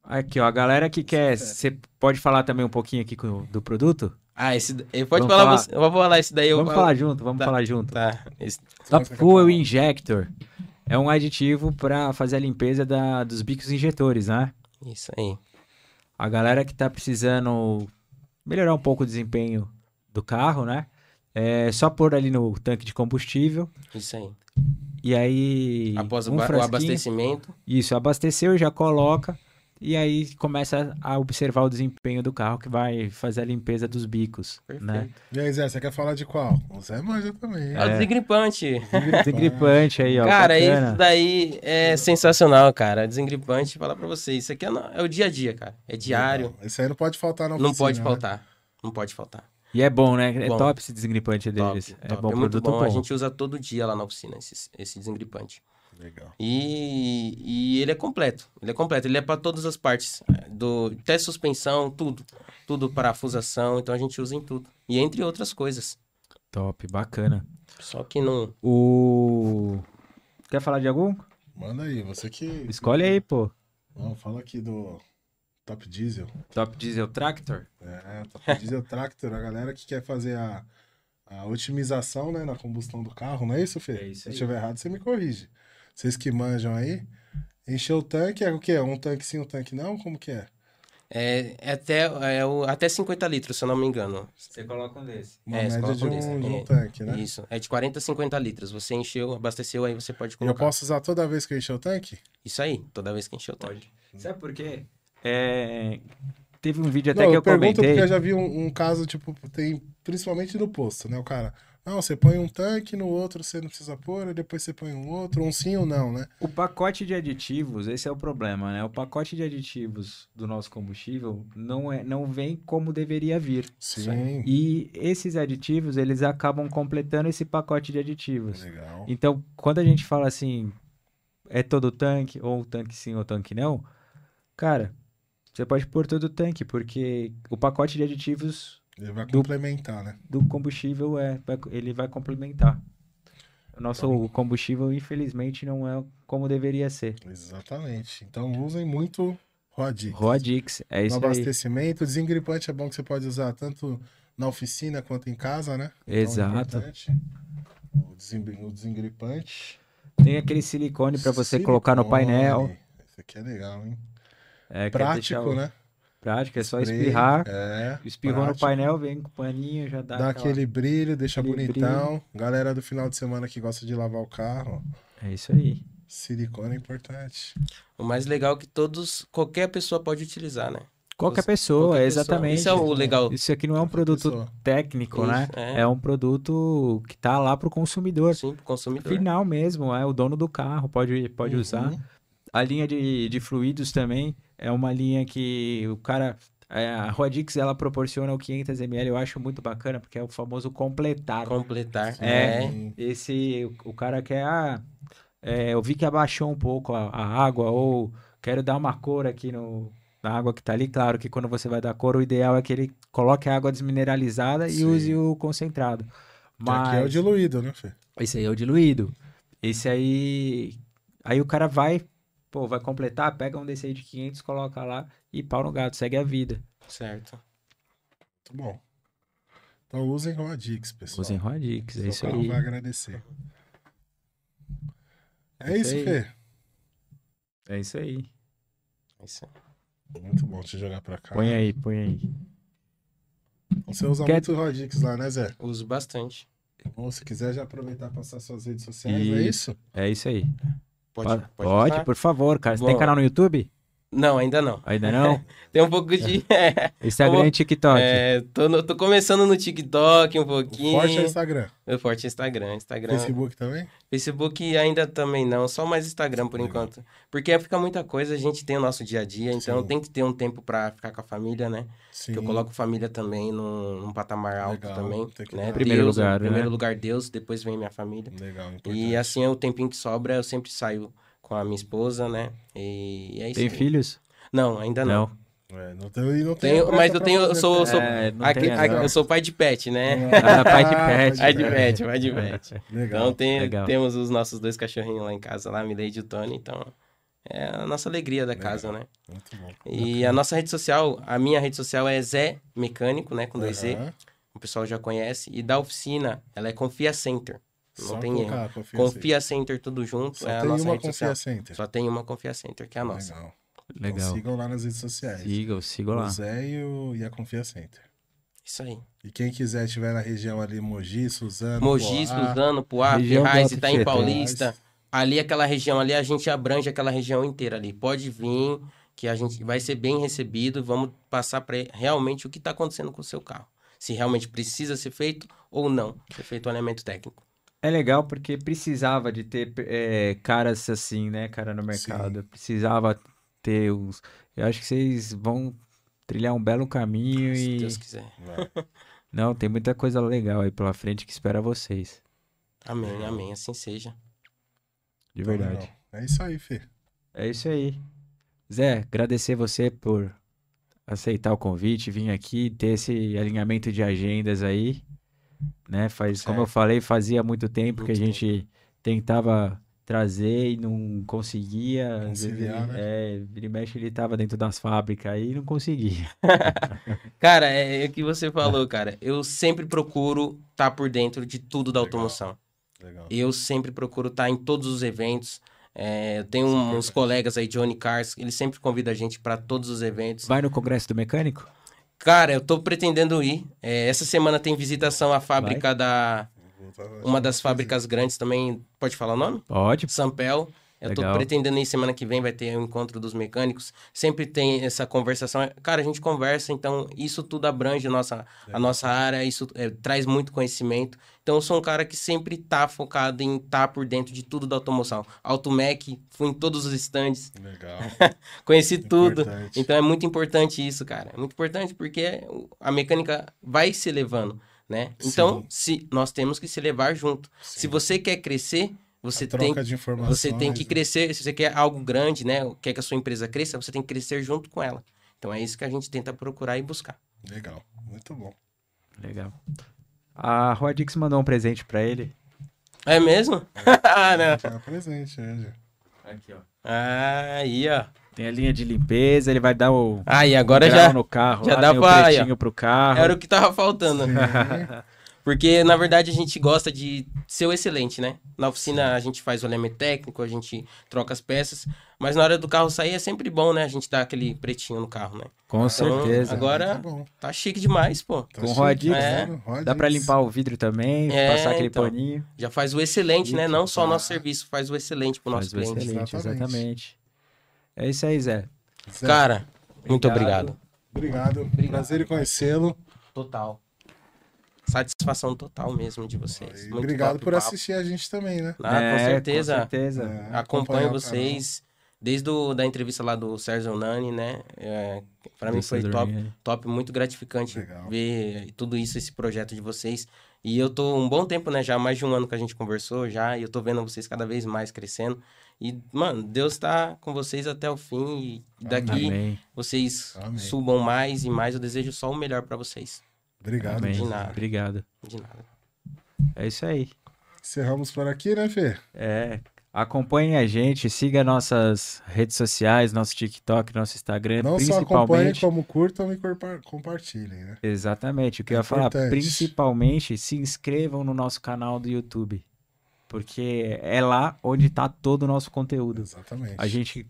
Aqui, ó, a galera que quer... Você pode falar também um pouquinho aqui com- do produto? Ah, esse. eu- Pode falar, falar. você. Eu vou falar esse daí. Eu vamos falo. falar junto, vamos Tá. falar junto. Tá. Esse- Top Fuel? Injector é um aditivo para fazer a limpeza da- dos bicos injetores, né? Isso aí. A galera que tá precisando melhorar um pouco o desempenho do carro, né? É só pôr ali no tanque de combustível Isso aí. e aí Após o, um o frasquinho, abastecimento. Isso, abasteceu, já coloca e aí começa a observar o desempenho do carro que vai fazer a limpeza dos bicos, Perfeito. né? E aí, Zé, você quer falar de qual? O Zé manja também. É. o desengripante. Desengripante aí, ó. cara, bacana. isso daí é sensacional, cara. Desengripante, falar pra vocês. Isso aqui é, é o dia a dia, cara. É diário. Esse aí não pode faltar na Não oficina, pode né? faltar. Não pode faltar. E é bom, né? É Bom. top esse desengripante Top, deles. é top. bom, muito produto bom. bom. A gente usa todo dia lá na oficina esse, esse desengripante. Legal. E, e ele é completo. Ele é completo. Ele é para todas as partes. é, Do, até suspensão, tudo. Tudo parafusação. Então a gente usa em tudo. E entre outras coisas. Top, bacana. Só que não. O. Quer falar de algum? Manda aí, você que. Escolhe aí, pô. Não, fala aqui do Top Diesel. Top Diesel Tractor. É, Top Diesel Tractor, a galera que quer fazer a, a otimização né, na combustão do carro, não é isso, Fê? É isso Se eu aí. estiver errado, você me corrige. Vocês que manjam aí, encher o tanque é o quê? Um tanque sim, um tanque não? Como que é? É, é até, é o, até 50 litros, se eu não me engano. Você coloca um desse. Uma É, média de coloca um desse, de um tanque, né? Isso. É de 40 a 50 litros. Você encheu, abasteceu, aí você pode E eu colocar. posso usar toda vez que eu encher o tanque? Isso aí, toda vez que encher o tanque. Pode. Sabe por quê? É, Teve um vídeo até não, que eu, eu pergunto comentei. porque eu já vi um, um caso, tipo, tem principalmente no posto, né? O cara, não, você põe um tanque, no outro você não precisa pôr, depois você põe um outro, um sim ou não, né? O pacote de aditivos, esse é o problema, né? O pacote de aditivos do nosso combustível não, é, não vem como deveria vir. Sim. E esses aditivos, eles acabam completando esse pacote de aditivos. Legal. Então, quando a gente fala assim, é todo tanque, ou tanque sim ou tanque não, cara, você pode pôr todo o tanque, porque o pacote de aditivos Ele vai Do- complementar, né? do combustível é, ele vai complementar. O nosso combustível, infelizmente, não é como deveria ser. Exatamente. Então usem muito Rodix. Rodix, é No isso aí. abastecimento, desengripante é bom que você pode usar tanto na oficina quanto em casa, né? Então, é Exato. importante. O, o desengripante. Tem aquele silicone para você colocar no Silicone. painel. Isso aqui é legal, hein? É, Prático, o- né? Prático, é só Spray, espirrar. É. Espirrou no prático. painel, vem com o paninho, já dá, Dá aquela- aquele brilho, deixa aquele bonitão. Galera do final de semana que gosta de lavar o carro. É isso aí. silicone é importante. O mais legal é que todos, qualquer pessoa pode utilizar, né? Qualquer Você- pessoa, qualquer pessoa. exatamente. Isso é o legal. Isso aqui não é um produto pessoa. técnico, Isso, né? é. É um produto que tá lá pro consumidor. Sim, pro consumidor. Final mesmo, é o dono do carro, pode, pode Uhum. usar. A linha de, de fluidos também é uma linha que o cara. é, a Rodix ela proporciona o 500ml, eu acho muito bacana, porque é o famoso completar. Completar. É. Sim. Esse, o, o cara quer, ah, é, eu vi que abaixou um pouco a, a água, ou quero dar uma cor aqui no, na água que tá ali. Claro que quando você vai dar cor, o ideal é que ele coloque a água desmineralizada e Sim. use o concentrado. Mas Aqui é o diluído, né, Fê? esse aí é o diluído. Esse aí. Aí o cara vai, pô, vai completar, pega um desse aí de 500, coloca lá e pau no gato, segue a vida. Certo. Muito bom. Então usem Rodix, pessoal. Usem Rodix, é isso aí. vai agradecer. É É isso, isso Fê. É isso aí. Isso. Muito bom te jogar pra cá. Põe aí, põe aí. Você usa Quer- muito Rodix lá, né, Zé? Uso bastante. Ou se quiser já aproveitar e passar suas redes sociais, é Isso. isso? É isso aí. Pode, Pode, pode, por favor, cara. Você Bom. tem canal no YouTube? Não, ainda não. Ainda não? Tem um pouco de. Instagram Como- e TikTok. É, tô, no- tô começando no TikTok um O pouquinho. Forte é o Instagram. Meu forte é Instagram. Instagram. Facebook também? Facebook ainda também não, só mais Instagram por Legal. enquanto. Porque fica muita coisa, a gente tem o nosso dia a dia, então Sim. tem que ter um tempo pra ficar com a família, né? Sim. Que eu coloco família também num, num patamar alto Legal, também, tem que né? Primeiro Deus, lugar, em primeiro né? lugar Deus, depois vem minha família. Legal, importante. E assim é o tempinho que sobra, eu sempre saio com a minha esposa, né? E é isso. Tem aí. filhos? Não, ainda não. É, não tem, e não tem Tenho- pressa mas eu tenho- eu sou- eu né? sou- É, não Aqui- aqui- eu sou pai de pet, né? Ah, pai de pet. Pai de pet, pai de pet. Legal. Então tem, Legal. temos os nossos dois cachorrinhos lá em casa, lá, Milady e o Tony, então é a nossa alegria da Legal. casa, né? Muito bom. E a nossa rede social, a minha rede social é Zé Mecânico, né, com dois Z, Aham. o pessoal já conhece, e da oficina, ela é Confia Center, não Só tem colocar erro. Confia Confia Center tudo junto, Só é a tem nossa uma Confia social. Center. Só tem uma Confia Center, que é a nossa. Legal. Então Legal. sigam lá nas redes sociais. Sigam, sigam lá. O Zé e, o, e a Confia Center. Isso aí. E quem quiser estiver na região ali, Mogi, Suzano, Mogi, Poá, Suzano, Poá, Ferraz, Itaim Tietê. Paulista. Ali, aquela região ali, a gente abrange aquela região inteira ali. Pode vir, que a gente vai ser bem recebido. Vamos passar para realmente o que está acontecendo com o seu carro. Se realmente precisa ser feito ou não ser feito o alinhamento técnico. É legal porque precisava de ter é, caras assim, né, cara, no mercado. Precisava ter os. Eu acho que vocês vão trilhar um belo caminho Se e. Deus quiser. Não, tem muita coisa legal aí pela frente que espera vocês. Amém, amém. Assim seja. De verdade. É isso aí, Fê. É isso aí. Zé, agradecer você por aceitar o convite, vir aqui, ter esse alinhamento de agendas aí, né? Faz, como eu Certo. falei, fazia muito tempo que a Muito gente tentava trazer e não conseguia. Vezes Conciliar, ele- né? É, vira e mexe ele tava dentro das fábricas aí e não conseguia. Cara, é, é o que você falou, cara. Eu sempre procuro estar por dentro de tudo da Legal. automoção. Legal. Eu sempre procuro estar em todos os eventos. É, eu tenho uns colegas aí, Johnny Cars, ele sempre convida a gente para todos os eventos. Vai no congresso do mecânico? Cara, eu tô pretendendo ir. É, essa semana tem visitação à fábrica da. Vou voltar- Uma das fábricas grandes também. Pode falar o nome? Pode. Sampel. Eu tô Legal. pretendendo ir semana que vem, vai ter o encontro dos mecânicos. Sempre tem essa conversação. Cara, a gente conversa, então isso tudo abrange a nossa, a nossa área, isso é, traz muito conhecimento. Então eu sou um cara que sempre tá focado em estar por dentro de tudo da automoção. Automec, fui em todos os stands, Legal. conheci tudo. Importante. Então é muito importante isso, cara. É muito importante porque a mecânica vai se levando, né? Então, se nós temos que se levar junto. Se Sim. você quer crescer, você tem troca de informações. você tem que né? crescer, se você quer algo grande, né? Quer que a sua empresa cresça, você tem que crescer junto com ela. Então é isso que a gente tenta procurar e buscar. Legal. Muito bom. Legal. A Rodix mandou um presente pra ele. É mesmo? ah, não. Tá presente, né? Aqui, ó. Aí, ó. Tem a linha de limpeza, ele vai dar o Aí, agora grau já no carro, já lá dá pra- o aí, ó. pro carro. era o que tava faltando. Sim. Porque, na verdade, a gente gosta de ser o excelente, né? Na oficina a gente faz o alinhamento técnico, a gente troca as peças, mas na hora do carro sair é sempre bom, né? A gente dá aquele pretinho no carro, né? Com certeza. agora- Tá bom. Tá chique demais, pô. Tá Com Rodix, é. né? Dá pra limpar o vidro também, É, passar aquele então. paninho. Já faz o excelente, né? Não só o nosso serviço, faz o excelente pro nosso Faz o cliente. excelente, Exatamente. exatamente. É isso aí, Zé. Zé, Cara, muito Obrigado. obrigado. Obrigado. Prazer em conhecê-lo. Total. Satisfação total mesmo de vocês. Muito obrigado por papo. assistir a gente também, né? Ah, É, com certeza. Com certeza. É, Acompanho vocês desde o, da entrevista lá do Sérgio Nani, né? É, para mim foi top, top, muito gratificante Legal. ver tudo isso, esse projeto de vocês. E eu tô um bom tempo, né? Já mais de um ano que a gente conversou já, e eu tô vendo vocês cada vez mais crescendo. E, mano, Deus tá com vocês até o fim. E daqui Amém. vocês Amém. subam mais e mais. Eu desejo só o melhor pra vocês. Obrigado. Amém. de nada. Obrigado. De nada. É isso aí. Encerramos por aqui, né, Fê? É, acompanhe a gente, siga nossas redes sociais, nosso TikTok, nosso Instagram, Não só acompanhem, principalmente. como curtam e compartilhem, né? Exatamente, o que eu É ia falar, importante. principalmente se inscrevam no nosso canal do YouTube, porque é lá onde tá todo o nosso conteúdo. Exatamente. A gente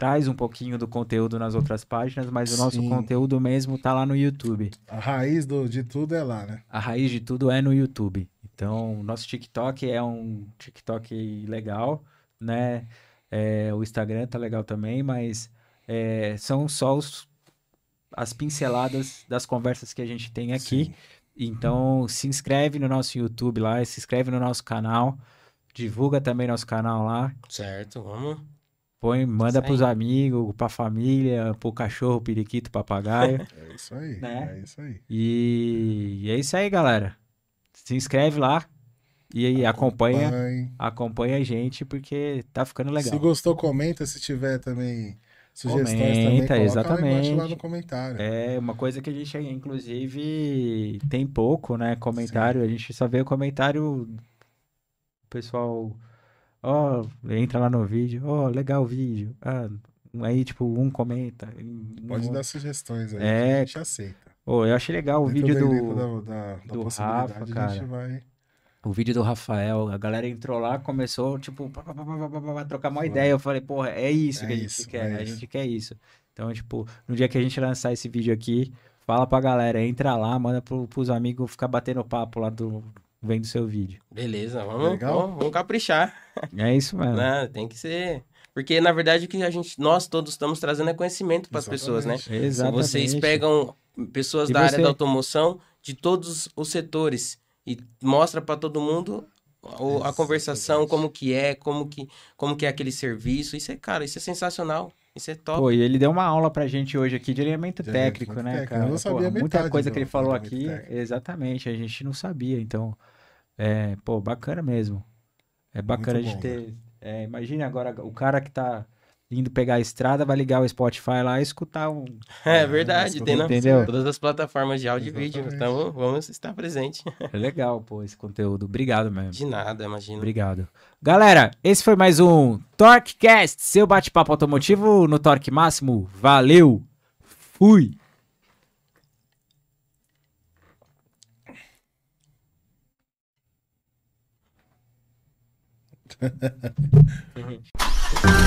traz um pouquinho do conteúdo nas outras páginas, mas o nosso Sim. conteúdo mesmo tá lá no YouTube. A raiz do, de tudo é lá, né? A raiz de tudo é no YouTube. Então, nosso TikTok é um TikTok legal, né? É, o Instagram tá legal também, mas é, são só os- as pinceladas das conversas que a gente tem aqui. Sim. Então, se inscreve no nosso YouTube lá, se inscreve no nosso canal, divulga também nosso canal lá, Certo, vamos. Põe, manda aí. pros amigos, pra família, pro cachorro, periquito, papagaio. É isso aí. Né? É isso aí. e, e é isso aí, galera. Se inscreve lá e aí acompanha, Acompanhe. acompanha a gente porque tá ficando legal. Se gostou, comenta. Se tiver também sugestões, também Comenta, lá embaixo lá exatamente. no comentário. É uma coisa que a gente, inclusive, tem pouco, né? Comentário. A gente só vê o comentário. O pessoal, ó, entra lá no vídeo, ó, legal o vídeo. Ah, aí, tipo, um comenta. Pode um- dar sugestões aí. É. a gente aceita. Ô, eu achei legal o Dentro vídeo do. da, da, da do Rafa, cara. vai. O vídeo do Rafael, a galera entrou lá, começou, tipo, pá, pá, pá, trocar uma ideia. Eu falei, porra, é isso É que a gente isso, quer, é a isso. gente quer isso. Então, tipo, no dia que a gente lançar esse vídeo aqui, fala pra galera, entra lá, manda pro, pros amigos ficar batendo papo lá do vendo seu vídeo. Beleza, vamos, Legal. vamos, vamos caprichar. É isso mesmo. né? Tem que ser. Porque, na verdade, o que a gente, nós todos estamos trazendo é conhecimento para as pessoas, né? Exatamente. Vocês pegam pessoas E da área você? da automoção de todos os setores e mostra para todo mundo o- a Exatamente. conversação, como que é, como que, como que é aquele serviço. Isso é, cara, isso é sensacional. Isso é top. Pô, e ele deu uma aula pra gente hoje aqui de alimento De técnico, né, técnico. cara? Eu não sabia Pô, muita metade coisa do- que ele falou aqui, técnico. exatamente, a gente não sabia. Então, é, pô, bacana mesmo. É bacana Muito a gente bom, ter. é, imagine agora o cara que tá indo pegar a estrada, vai ligar o Spotify lá e escutar um. É verdade, tem na, entendeu? todas as plataformas de áudio e vídeo. Então, vamos estar presente. É legal, pô, esse conteúdo. Obrigado mesmo. De nada, imagina. Obrigado. Galera, esse foi mais um TorqueCast, seu bate-papo automotivo no Torque Máximo. Valeu! Fui! mm-hmm.